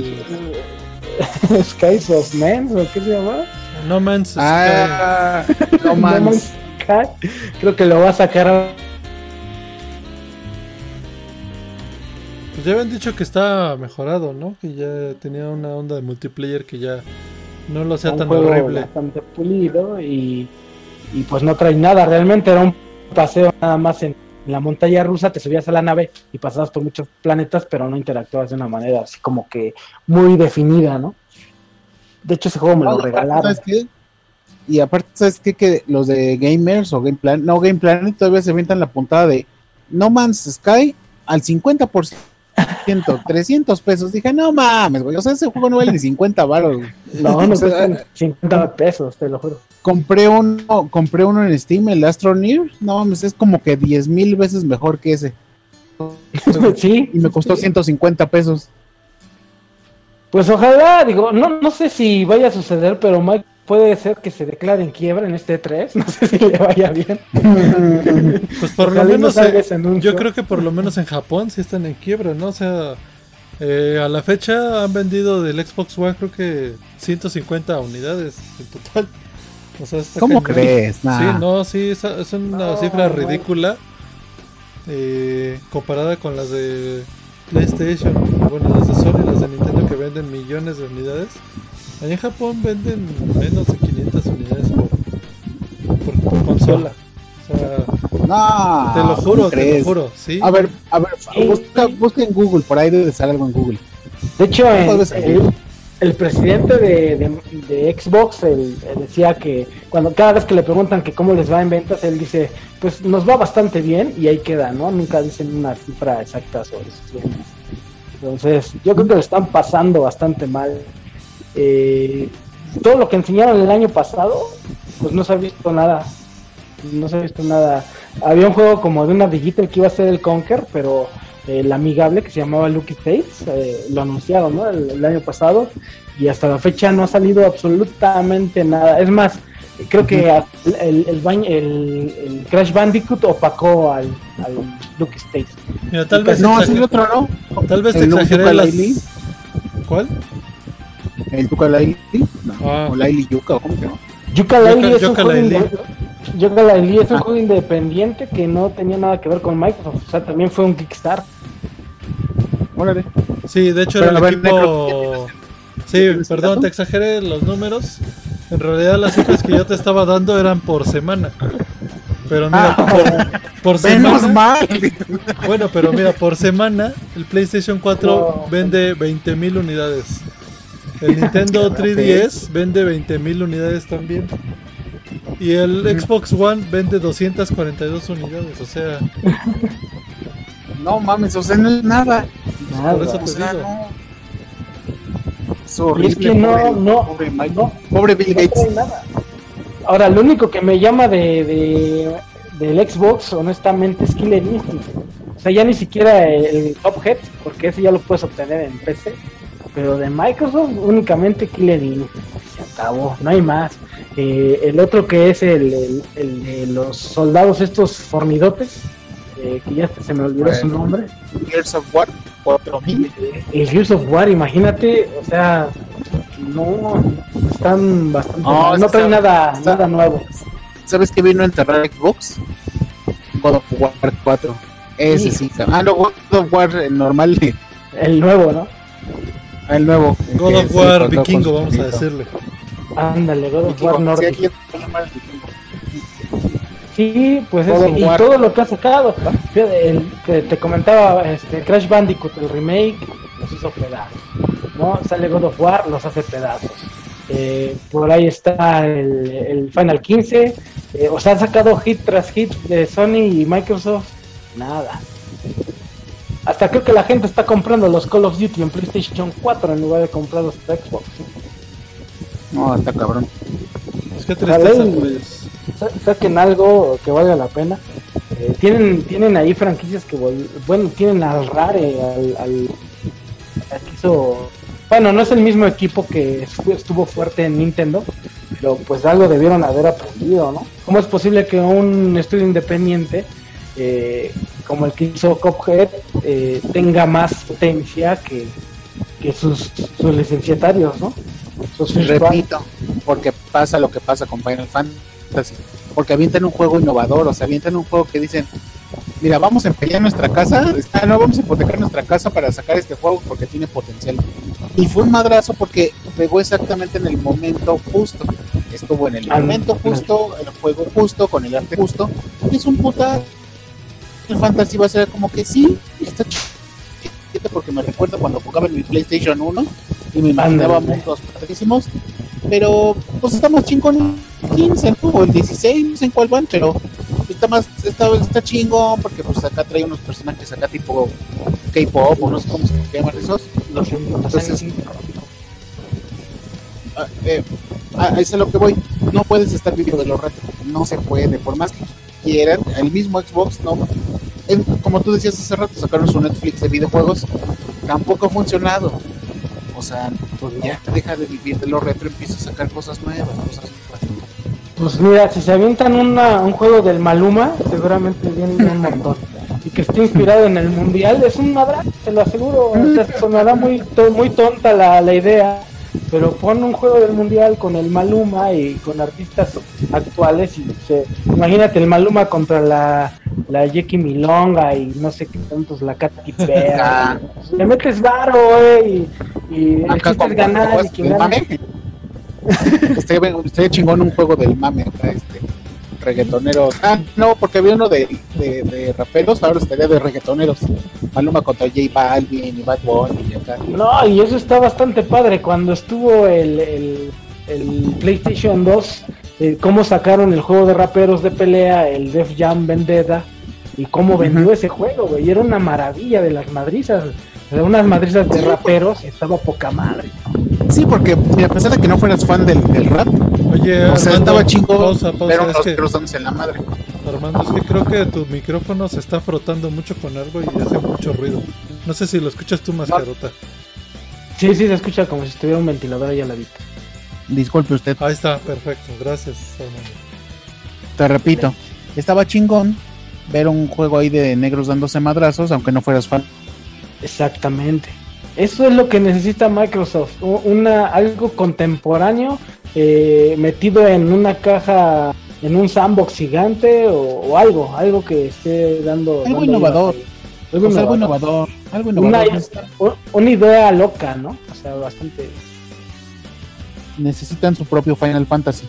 D: Skies of Men, ¿o qué se llamaba?
B: No Man's Sky.
C: Ah, no
D: No
C: manches.
D: Man's Sky. Creo que lo va a sacar.
B: Pues ya habían dicho que está mejorado, ¿no? Que ya tenía una onda de multiplayer que ya no lo hacía
D: un
B: tan
D: juego
B: horrible.
D: bastante pulido y, y pues no trae nada. Realmente era un paseo nada más en la montaña rusa, te subías a la nave y pasabas por muchos planetas, pero no interactuabas de una manera así como que muy definida, ¿no? De hecho, ese juego me lo regalaron.
C: ¿sabes qué? Y aparte, ¿sabes qué? Que los de Gamers o Game Plan, no, Game Planet todavía se avientan la puntada de No Man's Sky al 50%, 300 pesos. Dije, no mames, güey, o sea, ese juego no vale ni 50 baros.
D: No, no
C: O sea,
D: cuestan 50 pesos, te lo juro.
C: compré uno, compré uno en Steam, el Astroneer, no mames, es como que 10 mil veces mejor que ese.
D: sí.
C: Y me costó 150 pesos.
D: Pues ojalá, digo, no, no sé si vaya a suceder, pero Microsoft puede ser que se declare en quiebra en este 3. No sé si le vaya bien.
B: Pues por lo
D: no
B: menos, yo creo que por lo menos en Japón sí están en quiebra, ¿no? O sea, eh, a la fecha han vendido del Xbox One creo que 150 unidades en total. O sea, está
C: ¿Cómo
B: cañón.
C: crees? Nah.
B: Sí, no, sí, es, es una
D: No,
B: cifra
D: no.
B: ridícula eh, comparada con las de PlayStation, bueno, las de Sony, las de Nintendo que venden millones de unidades. Allá en Japón venden menos de 500 unidades por, por- por consola. O sea,
C: No,
B: te lo
C: ¿cómo
B: juro, te lo juro, sí.
C: A ver, a ver, busca, busca en Google, por ahí debe de estar algo en Google.
D: De hecho, el, el presidente de, de- de Xbox él- él decía que cuando cada vez que le preguntan que cómo les va en ventas, él dice, pues nos va bastante bien y ahí queda, ¿no? Nunca dicen una cifra exacta sobre sus ventas. Entonces, yo creo que lo están pasando bastante mal. Eh, todo lo que enseñaron el año pasado, pues no se ha visto nada. No se ha visto nada. Había un juego como de una digital que iba a ser el Conquer, pero eh, el amigable que se llamaba Lucky States, eh, lo anunciaron ¿no? el, el año pasado y hasta la fecha no ha salido absolutamente nada. Es más, creo que el, el, el- el Crash Bandicoot opacó al, al Lucky States.
B: Mira, tal vez,
C: No,
B: exager-
C: otro no.
B: tal vez te exageré las... ¿Cuál?
C: El Tuca Laili, no,
B: Ah.
C: o Laili Yuka, o cómo se llama.
D: Yooka-Laylee es un juego
B: Yooka-Laylee.
D: inde- Yooka-Laylee es un
C: Ah.
D: juego independiente que no tenía nada que ver con Microsoft. O sea, también fue un Kickstarter.
C: Órale.
B: Sí, de hecho
C: Pero,
B: era el
C: ver,
B: equipo... Sí,
C: ¿Tienes el
B: perdón, te exageré los números. En realidad las cifras que yo te estaba dando eran por semana. Pero mira,
C: Ah.
B: por, por
C: Menos
B: semana...
C: mal.
B: Bueno, pero mira, por semana el PlayStation 4
D: No.
B: vende 20.000 unidades. El Nintendo 3DS vende 20.000 unidades también. Y el Xbox One vende 242 unidades. O sea,
C: No mames, o sea, no es nada.
D: Nada.
B: por eso
C: O sea,
B: digo.
C: no. Es
D: Y
C: horrible.
D: es que no,
C: pobre,
D: no,
C: pobre Mike.
D: no,
C: Pobre Bill Gates.
D: nada. Ahora, lo único que me llama de, de- del Xbox, honestamente, es Killer Instinct. O sea, ya ni siquiera el Cuphead, porque ese ya lo puedes obtener en PC. Pero de Microsoft, únicamente Killer Instinct. Se acabó, no hay más. Eh, el otro que es el, el- el de los soldados estos fornidotes, eh, que ya se me olvidó su nombre.
C: Gears of War 4000.
D: El Gears of War, imagínate, o sea, no, están bastante
C: No,
D: no traen nada,
C: está-
D: nada nuevo.
C: ¿Sabes qué vino a enterrar Xbox? God of War 4. Ese
D: Sí.
C: sí. Ah, no, God of War el normal,
D: El nuevo, ¿no?
C: El nuevo. el
B: God of War Vikingo, vamos a decirle.
D: Ándale, God of War
C: Vikingo.
D: Sí, pues eso, y todo lo que ha sacado. El- te, te comentaba, este, Crash Bandicoot, el remake, los hizo pedazos. ¿no? Sale God of War, los hace pedazos. Eh, por ahí está el, el Final 15. eh, o sea, han sacado hit tras hit de Sony y Microsoft. Nada. Hasta creo que la gente está comprando los Call of Duty en PlayStation 4 en lugar de comprarlos en Xbox.
C: No, está cabrón.
B: Es que tristeza,
D: Ojalá y-
B: pues.
D: sa- saquen algo que valga la pena. Eh, tienen tienen ahí franquicias que bueno tienen al Rare al, al, al que hizo bueno no es el mismo equipo que estu- estuvo fuerte en Nintendo pero pues algo debieron haber aprendido no cómo es posible que un estudio independiente eh, como el que hizo Cuphead eh, tenga más potencia que, que sus, sus licenciatarios no sus.
C: Repito, porque pasa lo que pasa con Final Fantasy. Porque avientan un juego innovador, o sea, avientan un juego que dicen, mira, vamos a empeñar nuestra casa, ah, no, vamos a hipotecar nuestra casa para sacar este juego porque tiene potencial. Y fue un madrazo porque pegó exactamente en el momento justo. Estuvo en el momento justo, el juego justo, con el arte justo. Y es un puta... El Fantasy va a ser como que sí, está chido porque me recuerda cuando jugaba en mi PlayStation 1 y me imaginaba mundos padrísimos. Pero pues estamos chingón el 15 ¿no? o el 16, no sé en cuál van, pero está más, está, está chingón porque pues acá trae unos personajes acá tipo K-pop o no sé cómo se llaman esos.
D: Los-
C: Entonces, Ah, eh, eso es a lo que voy. No puedes estar viviendo de los retro. No se puede. Por más que quieran, el mismo Xbox no. como tú decías hace rato, sacaron su Netflix de videojuegos. Tampoco ha funcionado. O sea,
D: Pues
C: ya deja de vivir de lo retro, empieza a sacar cosas nuevas, cosas nuevas.
D: Pues mira, si se avientan una, un juego del Maluma, seguramente viene un montón. Y que esté inspirado en el mundial, es un madrazo, te lo aseguro. O sea, sonará muy, muy tonta la, la idea, pero pon un juego del mundial con el Maluma y con artistas actuales. y se- Imagínate el Maluma contra la, la Jackie Milonga y no sé qué tantos, la Katy Perry.
C: Ah.
D: Le metes varo, eh, y, y el chiste es
C: con
D: ganar y
C: mame. Estoy, estoy chingón un juego del mame este reggaetoneros. Ah, no, porque había uno de, de, de raperos, ahora estaría de reggaetoneros. Maluma contra J Balvin y Bad Bunny y acá.
D: No, y eso está bastante padre. Cuando estuvo el, el, el PlayStation 2, eh, cómo sacaron el juego de raperos de pelea, el Def Jam Vendetta, y cómo vendió ese juego, güey. Era una maravilla de las madrizas. De unas madrizas de raperos, estaba poca madre.
C: Sí, porque a pesar de que no fueras fan del, del rap,
B: Oye,
C: o sea,
B: Armando,
C: estaba chingo,
B: pausa, pausa,
C: pero
B: es
C: los
B: que-
C: en la madre.
B: Armando, es que creo que tu micrófono se está frotando mucho con algo y hace mucho ruido. No sé si lo escuchas tú, mascarota.
D: Sí, sí, se escucha como si estuviera un ventilador ahí a la vista.
C: Disculpe usted,
B: Ahí está, perfecto. Gracias, Armando.
C: te repito, estaba chingón ver un juego ahí de negros dándose madrazos, aunque no fueras fan.
D: Exactamente. Eso es lo que necesita Microsoft, una algo contemporáneo eh, metido en una caja, en un sandbox gigante o, o algo, algo que esté dando
C: Algo
D: dando
C: innovador.
D: algo
C: O sea, algo
D: innovador.
C: algo
D: Una,
C: innovador.
D: una idea loca, ¿no? O sea, bastante.
C: Necesitan su propio Final Fantasy.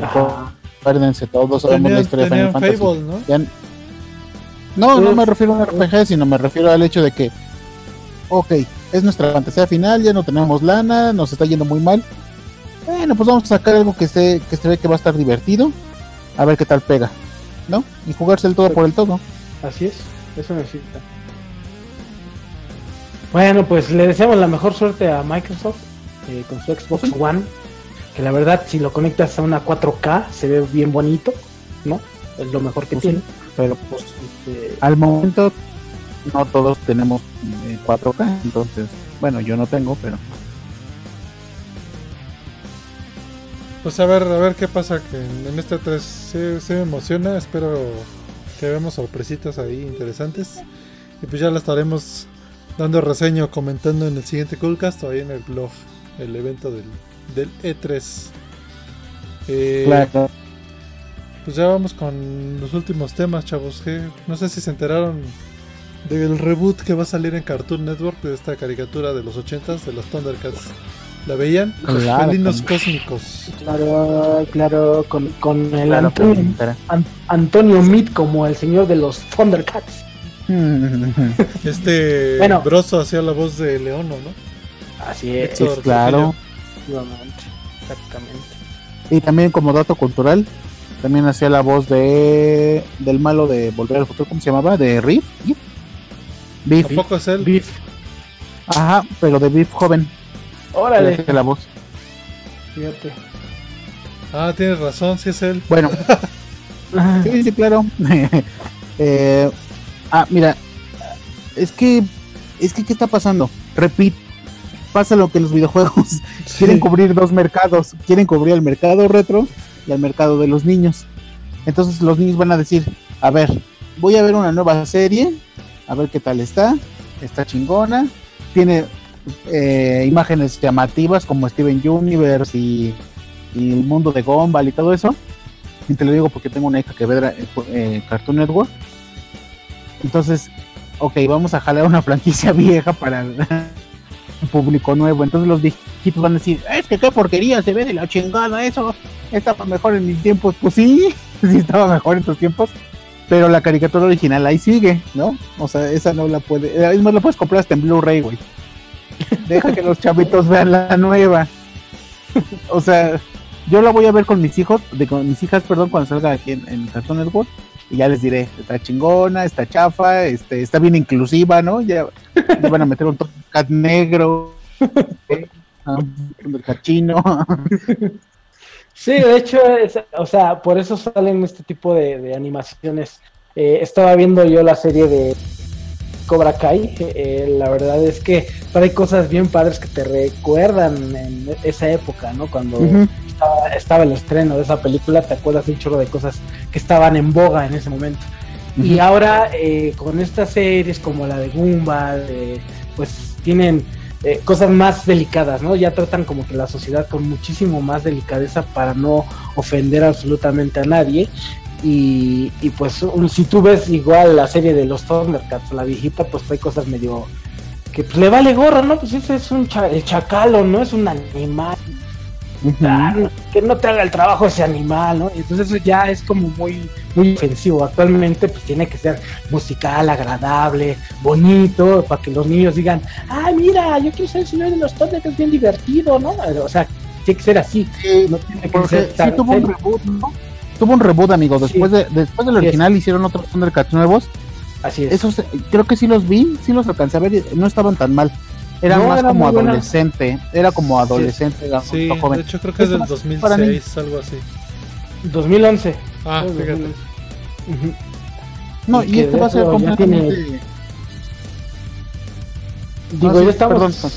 D: Ajá.
C: Acuérdense, todos sabemos la historia de Final Fantasy.
B: Fable, ¿no?
C: Ya- No, no
D: Sí.
C: me refiero a un RPG, sino me refiero al hecho de que, ok, es nuestra fantasía final, ya no tenemos lana, nos está yendo muy mal. Bueno, pues vamos a sacar algo que se, que se ve que va a estar divertido, a ver qué tal pega, ¿no? Y jugarse el todo por el todo.
D: Así es, eso necesita. Bueno, pues le deseamos la mejor suerte a Microsoft eh, con su Xbox One. Que la verdad, si lo conectas a una 4K, se ve bien bonito, ¿no? Es lo mejor que
C: Pues sí.
D: tiene.
C: Pero pues
D: Este,
C: al momento no todos tenemos eh, 4K, entonces, bueno, yo no tengo, pero
B: Pues a ver, a ver qué pasa que en, este 3 se, se me emociona, espero que veamos sorpresitas ahí interesantes. Y pues ya la estaremos dando reseño, comentando en el siguiente Coolcast o ahí en el blog, el evento del, del E3. Eh,
C: claro.
B: Pues ya vamos con los últimos temas, chavos. que No sé si se enteraron del reboot que va a salir en Cartoon Network de esta caricatura de los 80s de los Thundercats. ¿La veían? Los
C: Claro,
B: felinos
C: con-
B: cósmicos.
D: claro, claro, con, con el
C: Claro,
D: Antonio,
C: pero-
D: An- Antonio Mead como el señor de los Thundercats.
B: Este
D: Bueno.
B: Broso hacía la voz de Leono, ¿no?
D: Así es,
B: Héctor
C: claro.
D: exactamente.
C: Y también como dato cultural, también hacía la voz de del malo de Volver al Futuro, ¿cómo se llamaba? De Riff. Biff. Biff.
B: Tampoco es él.
D: Beef.
C: Ajá, pero de Biff joven.
D: Órale,
C: la voz.
D: fíjate.
B: Ah, tienes razón, sí es él.
C: Bueno, sí, sí, claro. Eh, ah, mira, es que es que qué está pasando. Repito, pasa lo que los videojuegos quieren cubrir dos mercados, quieren cubrir el mercado retro y el mercado de los niños. Entonces los niños van a decir, a ver, voy a ver una nueva serie, a ver qué tal está, está chingona, tiene eh, imágenes llamativas como Steven Universe y, y el mundo de Gumball y todo eso. Y te lo digo porque tengo una hija que ve eh, Cartoon Network. Entonces, ok, vamos a jalar una franquicia vieja para el público nuevo. Entonces los viejitos van a decir, es que qué porquería, se ve de la chingada eso. Estaba mejor en mis tiempos. Pues sí, sí estaba mejor en tus tiempos. Pero la caricatura original ahí sigue, ¿no? O sea, esa no la puede... Es más, la puedes comprar hasta en Blu-ray, güey. Deja que los chavitos vean la nueva. O sea, yo la voy a ver con mis hijos, de, con mis hijas, perdón, cuando salga aquí en, en Cartoon Network. Y ya les diré, está chingona, está chafa, este, está bien inclusiva, ¿no? Ya, ya van a meter un cat negro, ¿eh? Ah, un cachino.
D: Sí, de hecho, es- o sea, por eso salen este tipo de, de animaciones. Eh, estaba viendo yo la serie de Cobra Kai. Eh, la verdad es que trae cosas bien padres que te recuerdan en esa época, ¿no? Cuando estaba, estaba el estreno de esa película, te acuerdas de un chorro de cosas que estaban en boga en ese momento. Y ahora eh, con estas series como la de Gumball, eh, pues tienen eh, cosas más delicadas, ¿no? Ya tratan como que la sociedad con muchísimo más delicadeza para no ofender absolutamente a nadie. Y, pues si tú ves igual la serie de los Thundercats, la viejita, pues trae cosas medio que pues, le vale gorro, ¿no? Pues ese es un cha- el chacalo, ¿no? Es un animal. Ah, que no te haga el trabajo ese animal, ¿no? Entonces eso ya es como muy, muy ofensivo. Actualmente pues tiene que ser musical, agradable, bonito, para que los niños digan, ah, mira, yo quiero ser el señor de los que es bien divertido, ¿no? O sea, tiene que ser así.
C: Sí,
D: No tiene que ser
C: sí tuvo un reboot, ¿no? Tuvo un reboot, amigo. Después, de, después del original hicieron otros Thundercats nuevos.
D: Así es.
C: Esos, eh, creo que sí los vi, sí los alcancé a ver. y No estaban tan mal. Eran
D: No,
C: más
D: era
C: como
D: muy buena.
C: adolescente. Era como adolescente, era
B: Sí,
C: un poco joven.
B: de hecho creo que es del
C: más para
B: 2006, algo así.
D: 2011.
B: Ah,
D: Oh,
B: fíjate.
D: 2011. Ujú.
C: No,
D: y
C: y este va a ser completamente.
D: Digo,
C: Ah, sí,
D: ya estamos
C: perdón,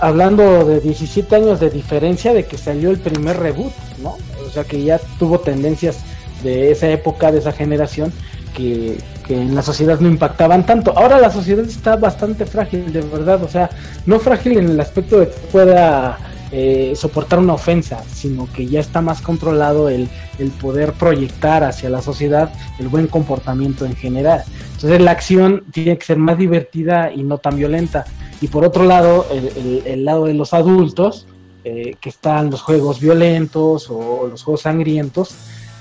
D: hablando de 17 años de diferencia de que salió el primer reboot, ¿no? O sea que ya tuvo tendencias de esa época, de esa generación, que, que en la sociedad no impactaban tanto. Ahora la sociedad está bastante frágil, de verdad, o sea, no frágil en el aspecto de que pueda eh, soportar una ofensa, sino que ya está más controlado el, el poder proyectar hacia la sociedad el buen comportamiento en general. Entonces la acción tiene que ser más divertida y no tan violenta. Y por otro lado, el, el- el lado de los adultos, eh, que están los juegos violentos o los juegos sangrientos.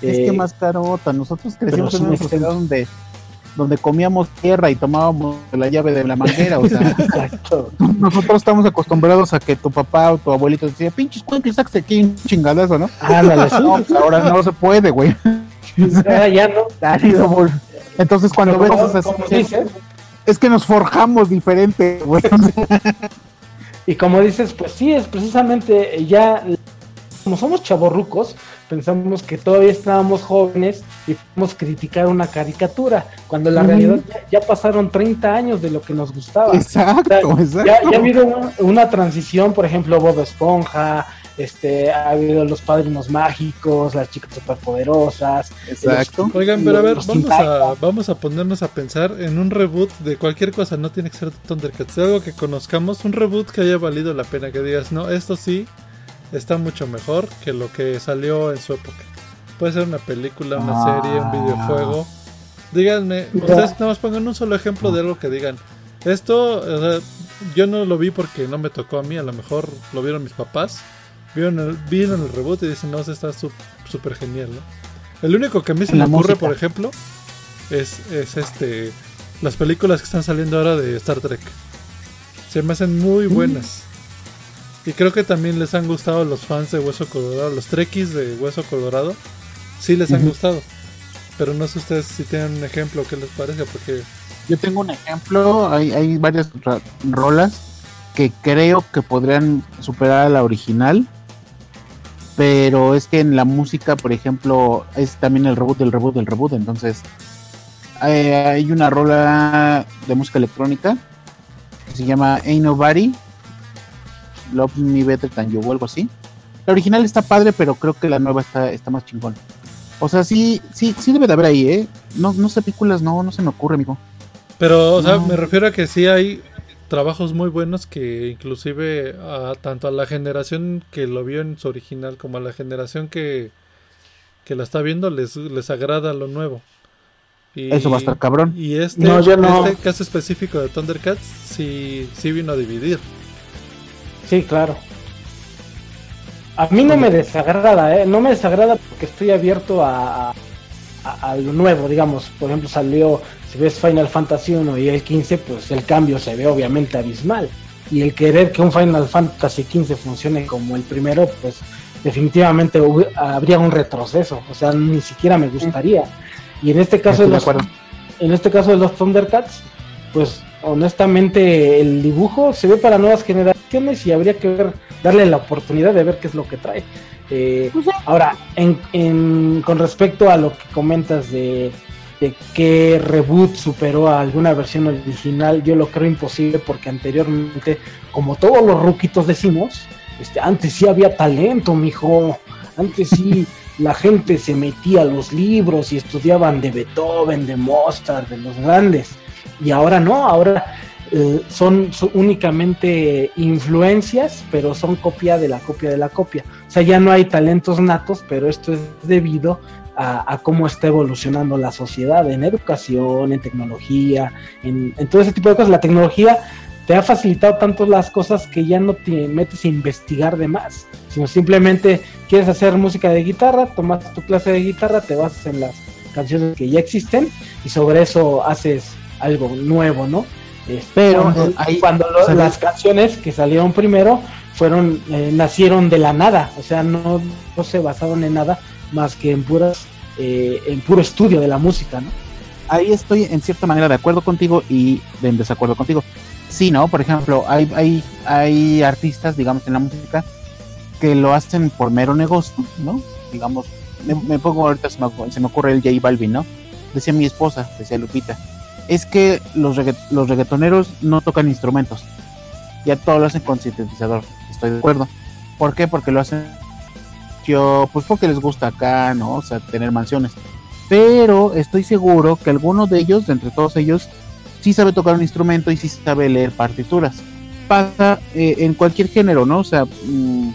C: Es
D: eh,
C: que más carota. Nosotros crecimos en una sociedad donde, donde comíamos tierra y tomábamos la llave de la manguera. O sea, nosotros estamos acostumbrados a que tu papá o tu abuelito decía, pinches cuencles, sáquese aquí un chingadazo, ¿no?
D: Ándale, sí.
C: No, pues ahora no se puede, güey.
D: Ahora ya no.
C: Entonces cuando ves esas
D: dices,
C: es que nos forjamos diferente, güey.
D: Y como dices, pues sí, es precisamente ya, como somos chavorrucos, pensamos que todavía estábamos jóvenes y podemos criticar una caricatura, cuando en la realidad ya, ya pasaron 30 años de lo que nos gustaba.
C: Exacto, exacto.
D: Ya, ya ha habido una, una transición, por ejemplo, Bob Esponja, este, ha habido los padrinos mágicos, las chicas superpoderosas.
C: Exacto.
B: Oigan, pero a ver, vamos a, vamos a ponernos a pensar en un reboot de cualquier cosa, no tiene que ser Thundercats, de algo que conozcamos, un reboot que haya valido la pena, que digas, no, esto sí está mucho mejor que lo que salió en su época. Puede ser una película, una
C: Ah.
B: serie, un videojuego. Díganme,
D: Mira.
B: ustedes nada más pongan un solo ejemplo de algo que digan. Esto, o sea, yo no lo vi porque no me tocó a mí, a lo mejor lo vieron mis papás. Vieron el, vieron el reboot y dicen, no, está su- súper genial, ¿no? El único que a mí se me ocurre,
C: música.
B: por ejemplo, es, es este las películas que están saliendo ahora de Star Trek. Se me hacen muy buenas. Y creo que también les han gustado los fans de Hueso Colorado, los Trekkies de Hueso Colorado. Sí les han gustado. Pero no sé ustedes si tienen un ejemplo que les parece, porque
C: Yo tengo un ejemplo, hay, hay varias rolas que creo que podrían superar a la original, pero es que en la música, por ejemplo, es también el reboot del reboot del reboot, entonces hay, hay una rola de música electrónica que se llama Ain't Nobody, Love Me Better Than You o algo así. La original está padre, pero creo que la nueva está, está más chingón. O sea, sí, sí, sí debe de haber ahí, ¿eh? No, no sé, películas, no, no se me ocurre, amigo.
B: Pero, o sea, me refiero a que sí hay trabajos muy buenos que inclusive a, tanto a la generación que lo vio en su original como a la generación que, que la está viendo les, les agrada lo nuevo. Y,
C: Eso va a estar cabrón.
B: Y este,
D: No, yo no.
B: este caso específico de Thundercats sí, sí vino a dividir.
D: Sí, claro. A mí no me desagrada, ¿eh? No me desagrada porque estoy abierto a, a, a lo nuevo, digamos. Por ejemplo, salió, si ves Final Fantasy 1 y el 15, pues el cambio se ve obviamente abismal. Y el querer que un Final Fantasy 15 funcione como el primero, pues definitivamente habría un retroceso. O sea, ni siquiera me gustaría. Y en este caso de los, en este caso de los Thundercats, pues honestamente el dibujo se ve para nuevas generaciones y habría que ver, darle la oportunidad de ver qué es lo que trae. Eh,
C: Pues
D: ahora, en, en- con respecto a lo que comentas de, de qué reboot superó a alguna versión original, yo lo creo imposible porque anteriormente, como todos los ruquitos decimos, este, antes sí había talento, mijo. Antes sí la gente se metía a los libros y estudiaban de Beethoven, de Mozart, de los grandes. Y ahora no, ahora eh, son, únicamente influencias, pero son copia de la copia de la copia. O sea, ya no hay talentos natos, pero esto es debido a, cómo está evolucionando la sociedad en educación, en tecnología, en, todo ese tipo de cosas. La tecnología te ha facilitado tanto las cosas que ya no te metes a investigar de más, sino simplemente quieres hacer música de guitarra, tomas tu clase de guitarra, te basas en las canciones que ya existen y sobre eso haces algo nuevo, ¿no? Pero cuando, las canciones que salieron primero fueron eh, nacieron de la nada, o sea, no, no, se basaron en nada más que en puras eh, en puro estudio de la música, ¿no?
C: Ahí estoy en cierta manera de acuerdo contigo y en desacuerdo contigo. Sí, ¿no? Por ejemplo, hay, hay, hay artistas, digamos, en la música que lo hacen por mero negocio, ¿no? Digamos, me, pongo ahorita, se me, se me ocurre el J Balvin, ¿no? Decía mi esposa, decía Lupita, es que los, los reggaetoneros no tocan instrumentos. Ya todo lo hacen con sintetizador. Estoy de acuerdo. ¿Por qué? Porque lo hacen yo, pues porque les gusta acá, ¿no? O sea, tener mansiones. Pero estoy seguro que alguno de ellos, de entre todos ellos, sí sabe tocar un instrumento y sí sabe leer partituras. Pasa eh, en cualquier género, ¿no? O sea, mm,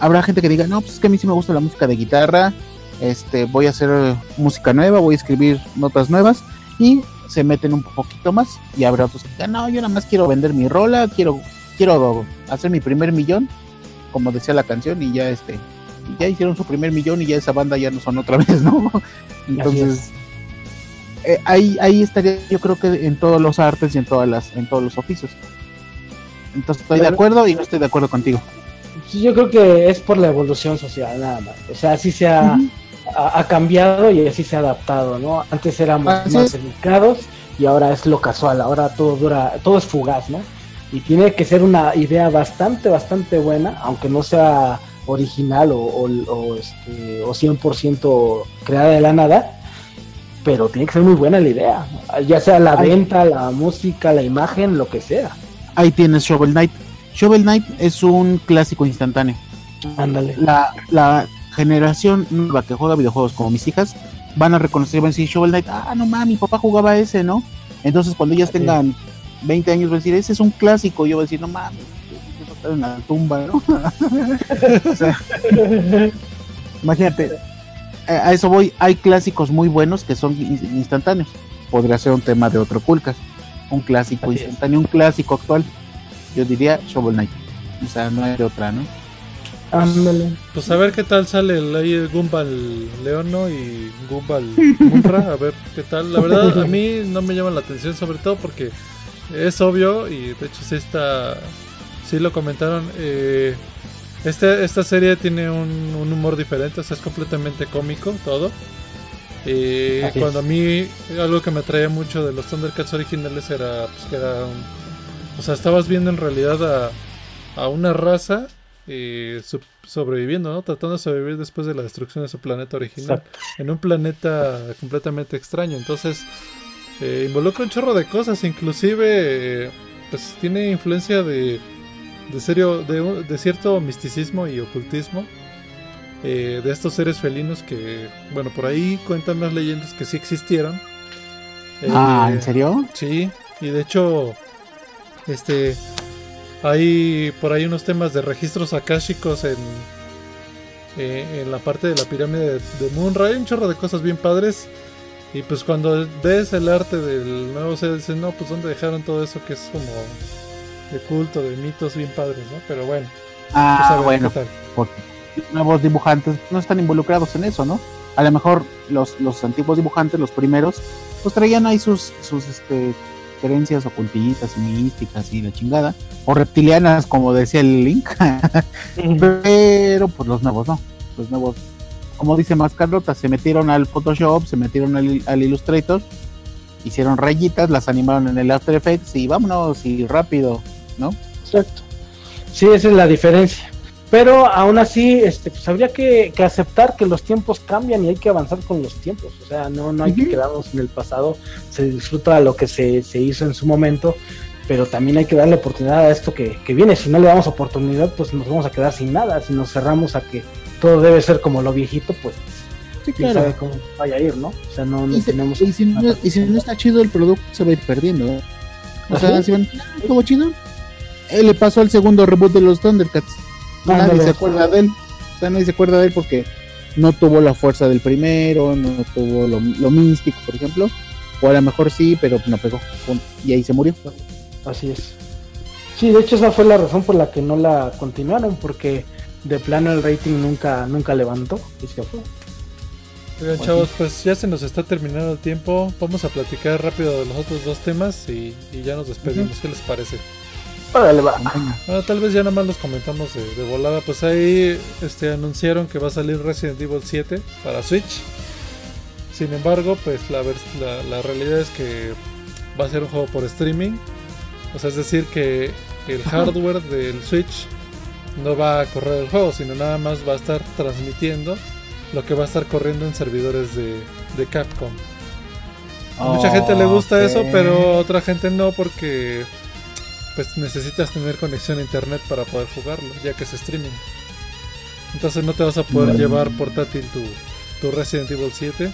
C: habrá gente que diga, no, pues es que a mí sí me gusta la música de guitarra, este, voy a hacer música nueva, voy a escribir notas nuevas y se meten un poquito más y habrá otros que digan, no, yo nada más quiero vender mi rola, quiero, quiero hacer mi primer millón, como decía la canción, y ya este, ya hicieron su primer millón y ya esa banda ya no son otra vez, ¿no? Entonces, eh, ahí, ahí estaría yo creo que en todos los artes y en todas las, en todos los oficios. Entonces estoy de acuerdo y no estoy de acuerdo contigo.
D: Yo creo que es por la evolución social, nada más. O sea, así se ha, ha, cambiado y así se ha adaptado, ¿no? Antes éramos más educados y ahora es lo casual, ahora todo dura, todo es fugaz, ¿no? Y tiene que ser una idea bastante, bastante buena, aunque no sea original o, o, este, o 100% creada de la nada, pero tiene que ser muy buena la idea, ya sea la venta, la música, la imagen, lo que sea.
C: Ahí tienes Shovel Knight. Shovel Knight es un clásico instantáneo.
D: Ándale.
C: La, la generación nueva que juega videojuegos como mis hijas van a reconocer, van a decir Shovel Knight, ah, no mames, mi papá jugaba ese, ¿no? Entonces cuando ellas tengan 20 años van a decir, ese es un clásico, yo voy a decir, no mames, eso está en la tumba, ¿no? imagínate, a eso voy, hay clásicos muy buenos que son instantáneos. Podría ser un tema de otro Kulkas, un clásico instantáneo, un clásico actual. Yo diría Shovel Knight. O sea, no hay de otra, ¿no?
B: Ándale. Pues a ver qué tal sale el, ahí el Gumball Leono y Gumball Munra, a ver qué tal. La verdad a mí no me llama la atención sobre todo porque es obvio y de hecho sí está, sí lo comentaron. Eh, este, esta serie tiene un, humor diferente, o sea, es completamente cómico todo. Eh, cuando a mí algo que me atraía mucho de los Thundercats originales era pues, que era o sea, estabas viendo en realidad a, a una raza eh, sobreviviendo, ¿no? Tratando de sobrevivir después de la destrucción de su planeta original. En un planeta completamente extraño. Entonces, eh, involucra un chorro de cosas. Inclusive, eh, pues tiene influencia de, de, serio, de, cierto misticismo y ocultismo. de estos seres felinos que, bueno, por ahí cuentan las leyendas que sí existieron.
C: ah, ¿en serio?
B: Sí, y de hecho, este, hay por ahí unos temas de registros akáshicos en, eh, en la parte de la pirámide de, Munra. Hay un chorro de cosas bien padres. Y pues cuando ves el arte del nuevo se dices, no, pues dónde dejaron todo eso que es como de culto, de mitos bien padres, ¿no? Pero bueno.
C: Ah, pues bueno. Porque nuevos dibujantes no están involucrados en eso, ¿no? A lo mejor los, los antiguos dibujantes, los primeros, pues traían ahí sus, sus este, creencias ocultistas y místicas y la chingada, o reptilianas, como decía el Link, pero pues los nuevos no, los nuevos, como dice más Carlota, se metieron al Photoshop, se metieron al, Illustrator, hicieron rayitas, las animaron en el After Effects y vámonos y rápido, ¿no?
D: Exacto. Sí, esa es la diferencia. Pero aún así, este, pues habría que, que aceptar que los tiempos cambian y hay que avanzar con los tiempos. O sea, no, no hay que quedarnos en el pasado. Se disfruta lo que se, se hizo en su momento, pero también hay que darle oportunidad a esto que, que viene. Si no le damos oportunidad, pues nos vamos a quedar sin nada. Si nos cerramos a que todo debe ser como lo viejito, pues
C: Sí, claro.
D: sabe cómo vaya a ir, ¿no? O sea, no, no
C: Y, se-
D: tenemos.
C: y si no, y si no está chido el producto, se va a ir perdiendo. ¿eh? O sea, si van, "Ah, chido. Eh, le pasó al segundo reboot de los Thundercats. Nadie
D: Ándale.
C: se acuerda de él. O sea, nadie se acuerda de él porque no tuvo la fuerza del primero, no tuvo lo, lo místico, por ejemplo. O a lo mejor sí, pero no pegó. Y ahí se murió.
D: Así es. Sí, de hecho esa fue la razón por la que no la continuaron, porque de plano el rating nunca, nunca levantó y se fue.
B: Oigan, chavos, pues ya se nos está terminando el tiempo. Vamos a platicar rápido de los otros dos temas y, y ya nos despedimos. ¿Qué les parece?
D: Órale, va.
B: Tal vez ya nada más los comentamos de, de volada. Pues ahí este, anunciaron que va a salir Resident Evil 7 para Switch. Sin embargo, pues la, la, la realidad es que va a ser un juego por streaming. O sea, es decir, que el hardware del Switch no va a correr el juego, sino nada más va a estar transmitiendo lo que va a estar corriendo en servidores de, de Capcom. A mucha gente le gusta eso, pero a otra gente no porque pues necesitas tener conexión a internet para poder jugarlo, ya que es streaming. Entonces no te vas a poder
C: Mm.
B: llevar portátil tu, tu Resident Evil 7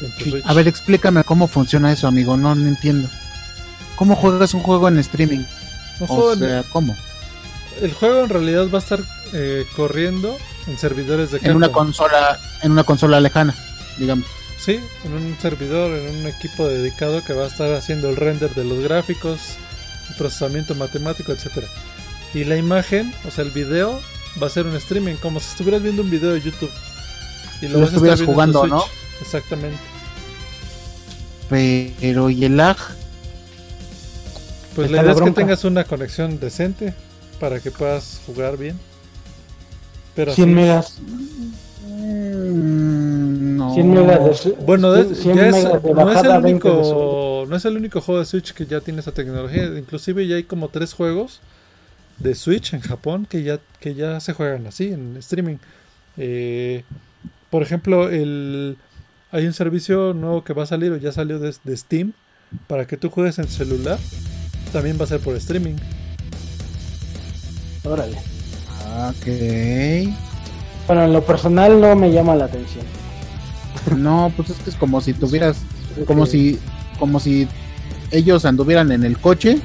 B: en tu Switch.
C: A ver, explícame cómo funciona eso, amigo. No, no entiendo. ¿Cómo juegas un juego en streaming?
B: Un juego
C: O
B: en-
C: sea, ¿cómo?
B: el juego en realidad va a estar eh, corriendo en servidores de
C: En una consola, en una consola lejana, digamos.
B: Sí, en un servidor, en un equipo dedicado que va a estar haciendo el render de los gráficos, procesamiento matemático, etcétera. Y la imagen, o sea, el video va a ser un streaming, como si estuvieras viendo un video de YouTube. Y
C: Lo
B: vas a estar
C: estuvieras
B: viendo en tu
C: jugando, ¿no?
B: Exactamente.
C: Pero, ¿y el lag?
B: Pues
D: Está
B: la idea
D: la
B: es que tengas una conexión decente para que puedas jugar bien. Pero
D: 100
B: sí,
D: megas.
C: Mm.
D: 100 megas de su-
B: Bueno, de-
D: 100
B: ya es-
D: megas de
B: no, es el
D: 20 de subida.
B: único, no es el único juego de Switch que ya tiene esa tecnología. Inclusive ya hay como tres juegos de Switch en Japón que ya, que ya se juegan así en streaming. Eh, por ejemplo, el, hay un servicio nuevo que va a salir o ya salió de, de Steam para que tú juegues en celular. También va a ser por streaming.
D: Órale.
C: Ah, Ok.
D: Bueno, en lo personal no me llama la atención.
C: No, pues es que es como si tuvieras, como si, como si ellos anduvieran en el coche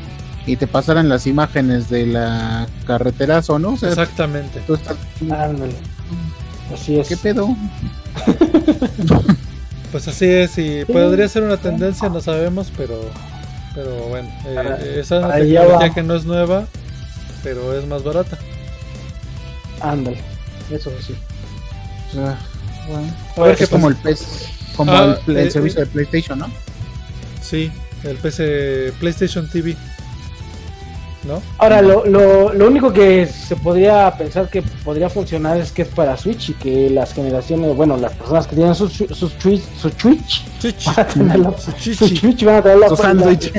C: y te pasaran las imágenes de la carreterazo, ¿no? O sea,
B: Exactamente.
C: tú estás,
D: Ándale. Así es.
C: ¿qué pedo?
B: Pues así es, y podría ser una tendencia, no sabemos, pero, pero bueno, eh, esa es una tecnología que no es nueva, pero es más barata.
D: Ándale. Eso sí.
C: O sea, bueno,
B: A ver qué
C: es como
B: pasa.
C: el PS, como
B: Ah,
C: el, pl- el
B: eh,
C: servicio
B: eh.
C: de PlayStation, ¿no?
B: Sí, el PC PlayStation TV. ¿No?
D: Ahora, lo, lo, lo único que se podría pensar que podría funcionar es que es para Switch y que las generaciones, bueno, las personas que tienen su, su, su Switch, su Switch,
B: Chichi.
D: van a tener la,
B: Su.
D: Switch van a tener la
C: sándwich.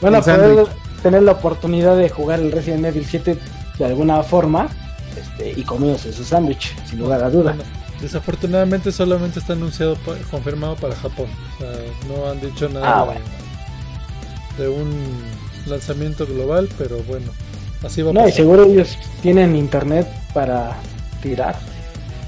D: van a poder tener la oportunidad de jugar el Resident Evil 7 de alguna forma este, y comiéndose su sándwich, sin lugar a duda.
B: Bueno, desafortunadamente solamente está anunciado, pa- confirmado para Japón. O sea, no han dicho nada
D: Ah,
B: de-
D: bueno.
B: de, un lanzamiento global, pero bueno, así va a
D: No, y seguro ellos tienen internet para tirar.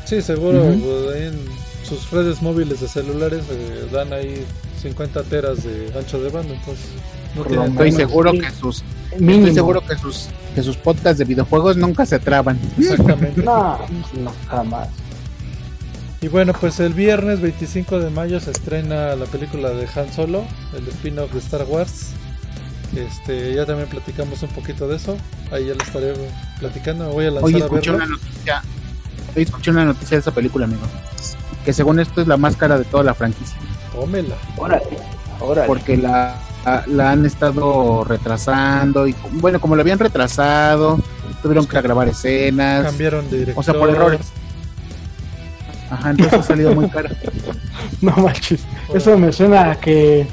B: Sí, seguro pues, en sus redes móviles de celulares eh, dan ahí 50 teras de ancho de banda, entonces no tienen
C: Estoy
D: menos,
C: seguro
D: sí.
C: que sus,
D: Mínimo.
C: estoy seguro que sus, que sus podcasts de videojuegos nunca se traban.
B: Exactamente.
D: No, no, jamás.
B: Y bueno, pues el viernes 25 de mayo se estrena la película de Han Solo, el spin-off de Star Wars. Este, ya también platicamos un poquito de eso. Ahí ya lo estaré platicando. Me voy a lanzar
C: Hoy
B: a
C: escuché
B: verlo.
C: una noticia, hoy escuché una noticia de esa película, amigo. Que según esto es la más cara de toda la franquicia.
B: Tómela.
D: Órale, órale.
C: Porque la, la han estado retrasando y bueno, como la habían retrasado, tuvieron que grabar escenas.
B: Cambiaron de director.
C: O sea, por errores. Ajá, entonces ha salido muy cara.
D: No manches. Eso me suena a que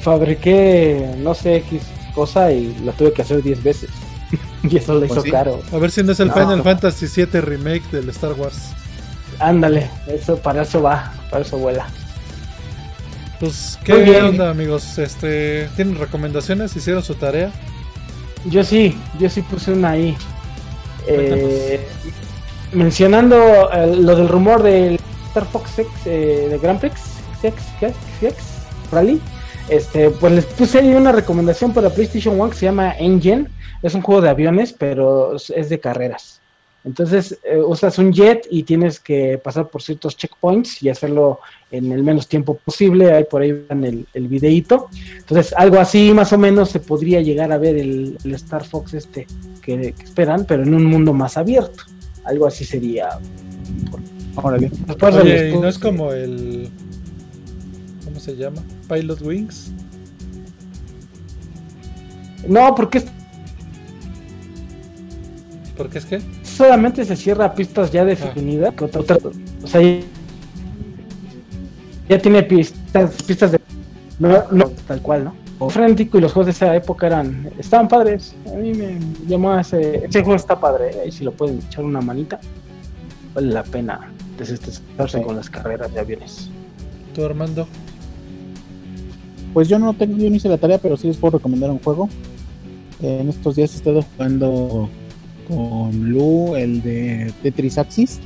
D: fabriqué, no sé, X cosa y la tuve que hacer 10 veces. Y eso le
C: Pues
D: hizo
C: sí.
D: caro.
B: A ver si no es el
D: No.
B: Final Fantasy VII Remake del Star Wars.
D: Ándale, eso para eso va, para eso vuela.
B: Pues,
D: Muy
B: ¿qué
D: bien.
B: onda, amigos? Este, ¿Tienen recomendaciones? ¿Hicieron su tarea?
D: Yo sí, yo sí puse una ahí. Eh, mencionando eh, lo del rumor del Star Fox X, eh, de Grand Prix, X, X, X, Rally, este, pues les puse ahí una recomendación para PlayStation 1 que se llama Engine. Es un juego de aviones, pero es- de carreras. Entonces eh, usas un jet y tienes que pasar por ciertos checkpoints y hacerlo en el menos tiempo posible. Ahí por ahí van el, el videíto. Entonces, algo así más o menos se podría llegar a ver el, Star Fox este que esperan, pero en un mundo más abierto. Algo así sería.
C: Órale.
D: Después
B: Oye,
D: les
B: ¿y no es como el... ¿Cómo se llama? Pilot Wings.
D: No, porque es-
B: ¿Por qué es que?
D: solamente se cierra a pistas ya definidas. otra- otra- o sea, ya, ya tiene pistas, pistas de. No, no, tal cual, ¿no? Frenético y los juegos de esa época eran. Estaban padres. A mí me llamó a ese. Ese juego está padre. Ahí si lo pueden echar una manita. Vale la pena desestresarse
C: Sí.
D: con las carreras de aviones.
B: ¿Tú, Armando?
C: Pues yo no tengo, yo no hice la tarea, pero sí les puedo recomendar un juego. Eh, en estos días he estado jugando con Lu el de Tetris Axis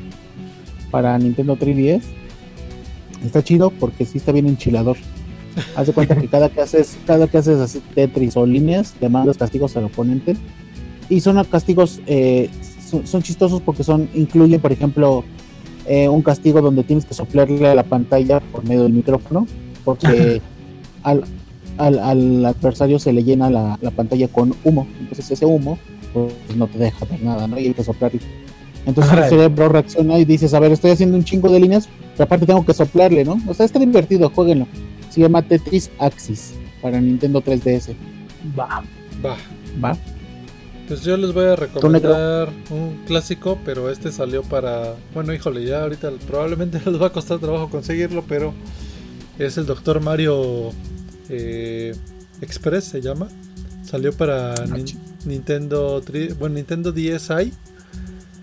C: para Nintendo 3DS. Está chido porque sí está bien enchilador. Haz de cuenta que cada que haces, cada que haces así Tetris o líneas, te mandas castigos al oponente. Y son castigos, eh, son, son chistosos porque son, incluyen, por ejemplo, eh, un castigo donde tienes que soplarle a la pantalla por medio del micrófono. Porque al, al, al adversario se le llena la, la pantalla con humo. Entonces ese humo pues, no te deja ver nada, ¿no? Y hay que soplar. Entonces el cerebro reacciona y dices, a ver, estoy haciendo un chingo de líneas, pero aparte tengo que soplarle, ¿no? O sea, está divertido, jueguenlo. Se llama Tetris Axis para Nintendo 3DS.
D: Va.
B: Va.
C: ¿Va?
B: Pues yo les voy a recomendar un clásico, pero este salió para... Bueno, híjole, ya ahorita probablemente les va a costar trabajo conseguirlo, pero es el Doctor Mario eh, Express, se llama. Salió para Nin-
C: chi-
B: Nintendo, bueno, Nintendo DSi,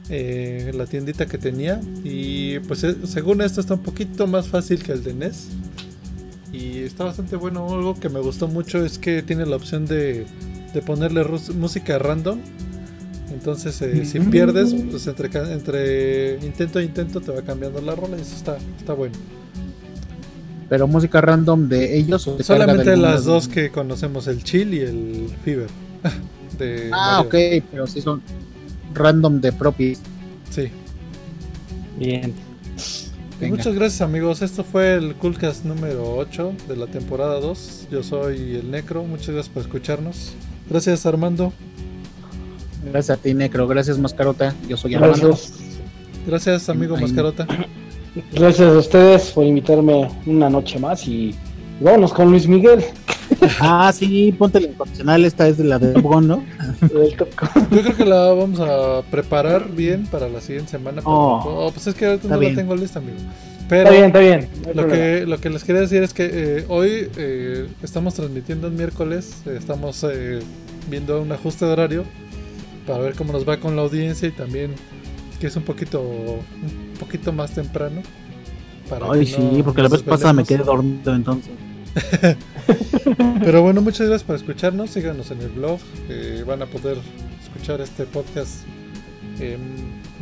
B: eh, la tiendita que tenía. Y pues eh, según esto está un poquito más fácil que el de NES. Y está bastante bueno. Algo que me gustó mucho es que tiene la opción de, de ponerle música random. Entonces, eh, si
C: Mm.
B: pierdes, pues entre, intento e intento te va cambiando la rola y eso está, está bueno.
C: Pero música random de ellos o de
B: Solamente las
C: de-
B: dos que conocemos, el chill y el fever. de
C: Ah,
B: Mario.
C: ok, pero sí son random de propios.
B: Sí.
D: Bien.
C: Venga.
B: muchas gracias amigos, esto fue el Coolcast número 8 de la temporada 2. Yo soy el Necro, muchas gracias por escucharnos. Gracias Armando,
C: Gracias a ti, Necro. Gracias, Mascarota. Yo soy Armando.
D: Gracias.
B: gracias amigo
C: Ay.
B: Mascarota.
D: Gracias a ustedes por invitarme una noche más y vámonos con Luis Miguel.
C: Ah, sí, ponte la incondicional. Esta es de la de ¿no?
D: Top Gun.
B: Yo creo que la vamos a preparar bien para la siguiente semana. pero-
C: Oh,
B: oh, pues es que ahorita
C: está
B: no
C: bien.
B: la tengo lista, amigo.
D: Está
B: Pero
D: bien, está bien. no hay
B: lo
D: problema.
B: que, lo que les quería decir es que eh, hoy eh, estamos transmitiendo el miércoles, eh, estamos eh, viendo un ajuste de horario para ver cómo nos va con la audiencia y también que es un poquito un poquito más temprano. para
C: Ay, sí,
B: no
C: porque la vez pasada me quedé dormido entonces.
B: Pero bueno, muchas gracias por escucharnos. Síganos en el blog. eh, van a poder escuchar este podcast eh,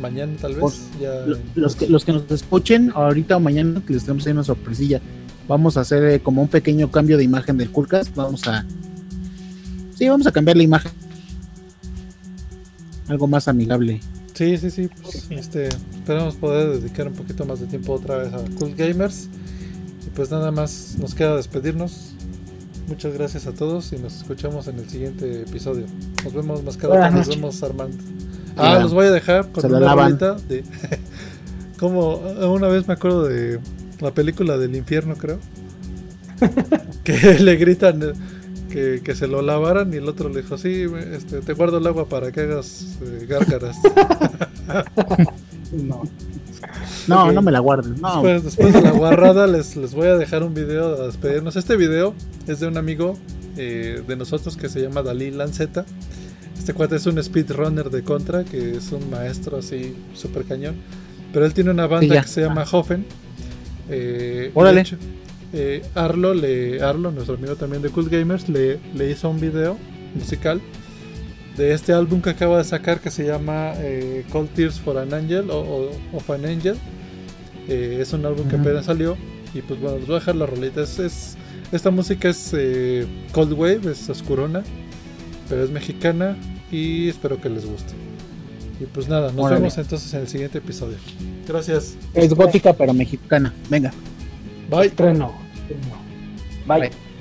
B: mañana, tal vez. Ya
C: Los que, los que nos escuchen ahorita o mañana, que les tenemos ahí una sorpresilla. Vamos a hacer eh, como un pequeño cambio de imagen del Coolcast. Vamos a. Sí, vamos a cambiar la imagen. Algo más amigable.
B: Sí, sí, sí. pues, este, esperamos poder dedicar un poquito más de tiempo otra vez a Cool Gamers. Y pues nada más nos queda despedirnos. Muchas gracias a todos y nos escuchamos en el siguiente episodio. Nos vemos Mascarota,
D: Buenas
B: nos vemos Armando. Ah, los voy a dejar con
C: Se la
B: una rolita de como una vez me acuerdo de la película del infierno, creo. que le gritan eh, que, que se lo lavaran y el otro le dijo, sí, este, te guardo el agua para que hagas eh, gárgaras.
D: No.
C: No, no me la guarden. No,
B: Después, después de la guarrada les, les voy a dejar un video a despedirnos. Este video es de un amigo eh, de nosotros que se llama Dalí Lanceta. Este cuate es un speedrunner de Contra, que es un maestro así, súper cañón. Pero él tiene una banda que se llama Hoffen. Eh,
C: Órale.
B: de hecho, eh, Arlo, le, Arlo, nuestro amigo también de Cool Gamers, le, le hizo un video musical de este álbum que acaba de sacar que se llama eh, Cold Tears for an Angel o, o- of an Angel. Eh, es un álbum que
C: Ujú.
B: apenas salió. Y pues bueno, les voy a dejar la rolita. Es, es- esta música es eh, Cold Wave, es oscurona, pero es mexicana y espero que les guste. Y pues nada, nos
C: Órale.
B: vemos entonces en el siguiente episodio. Gracias.
C: Es gótica pero mexicana. Venga.
B: Bye.
D: Estreno. Estreno. Bye.
C: Bye.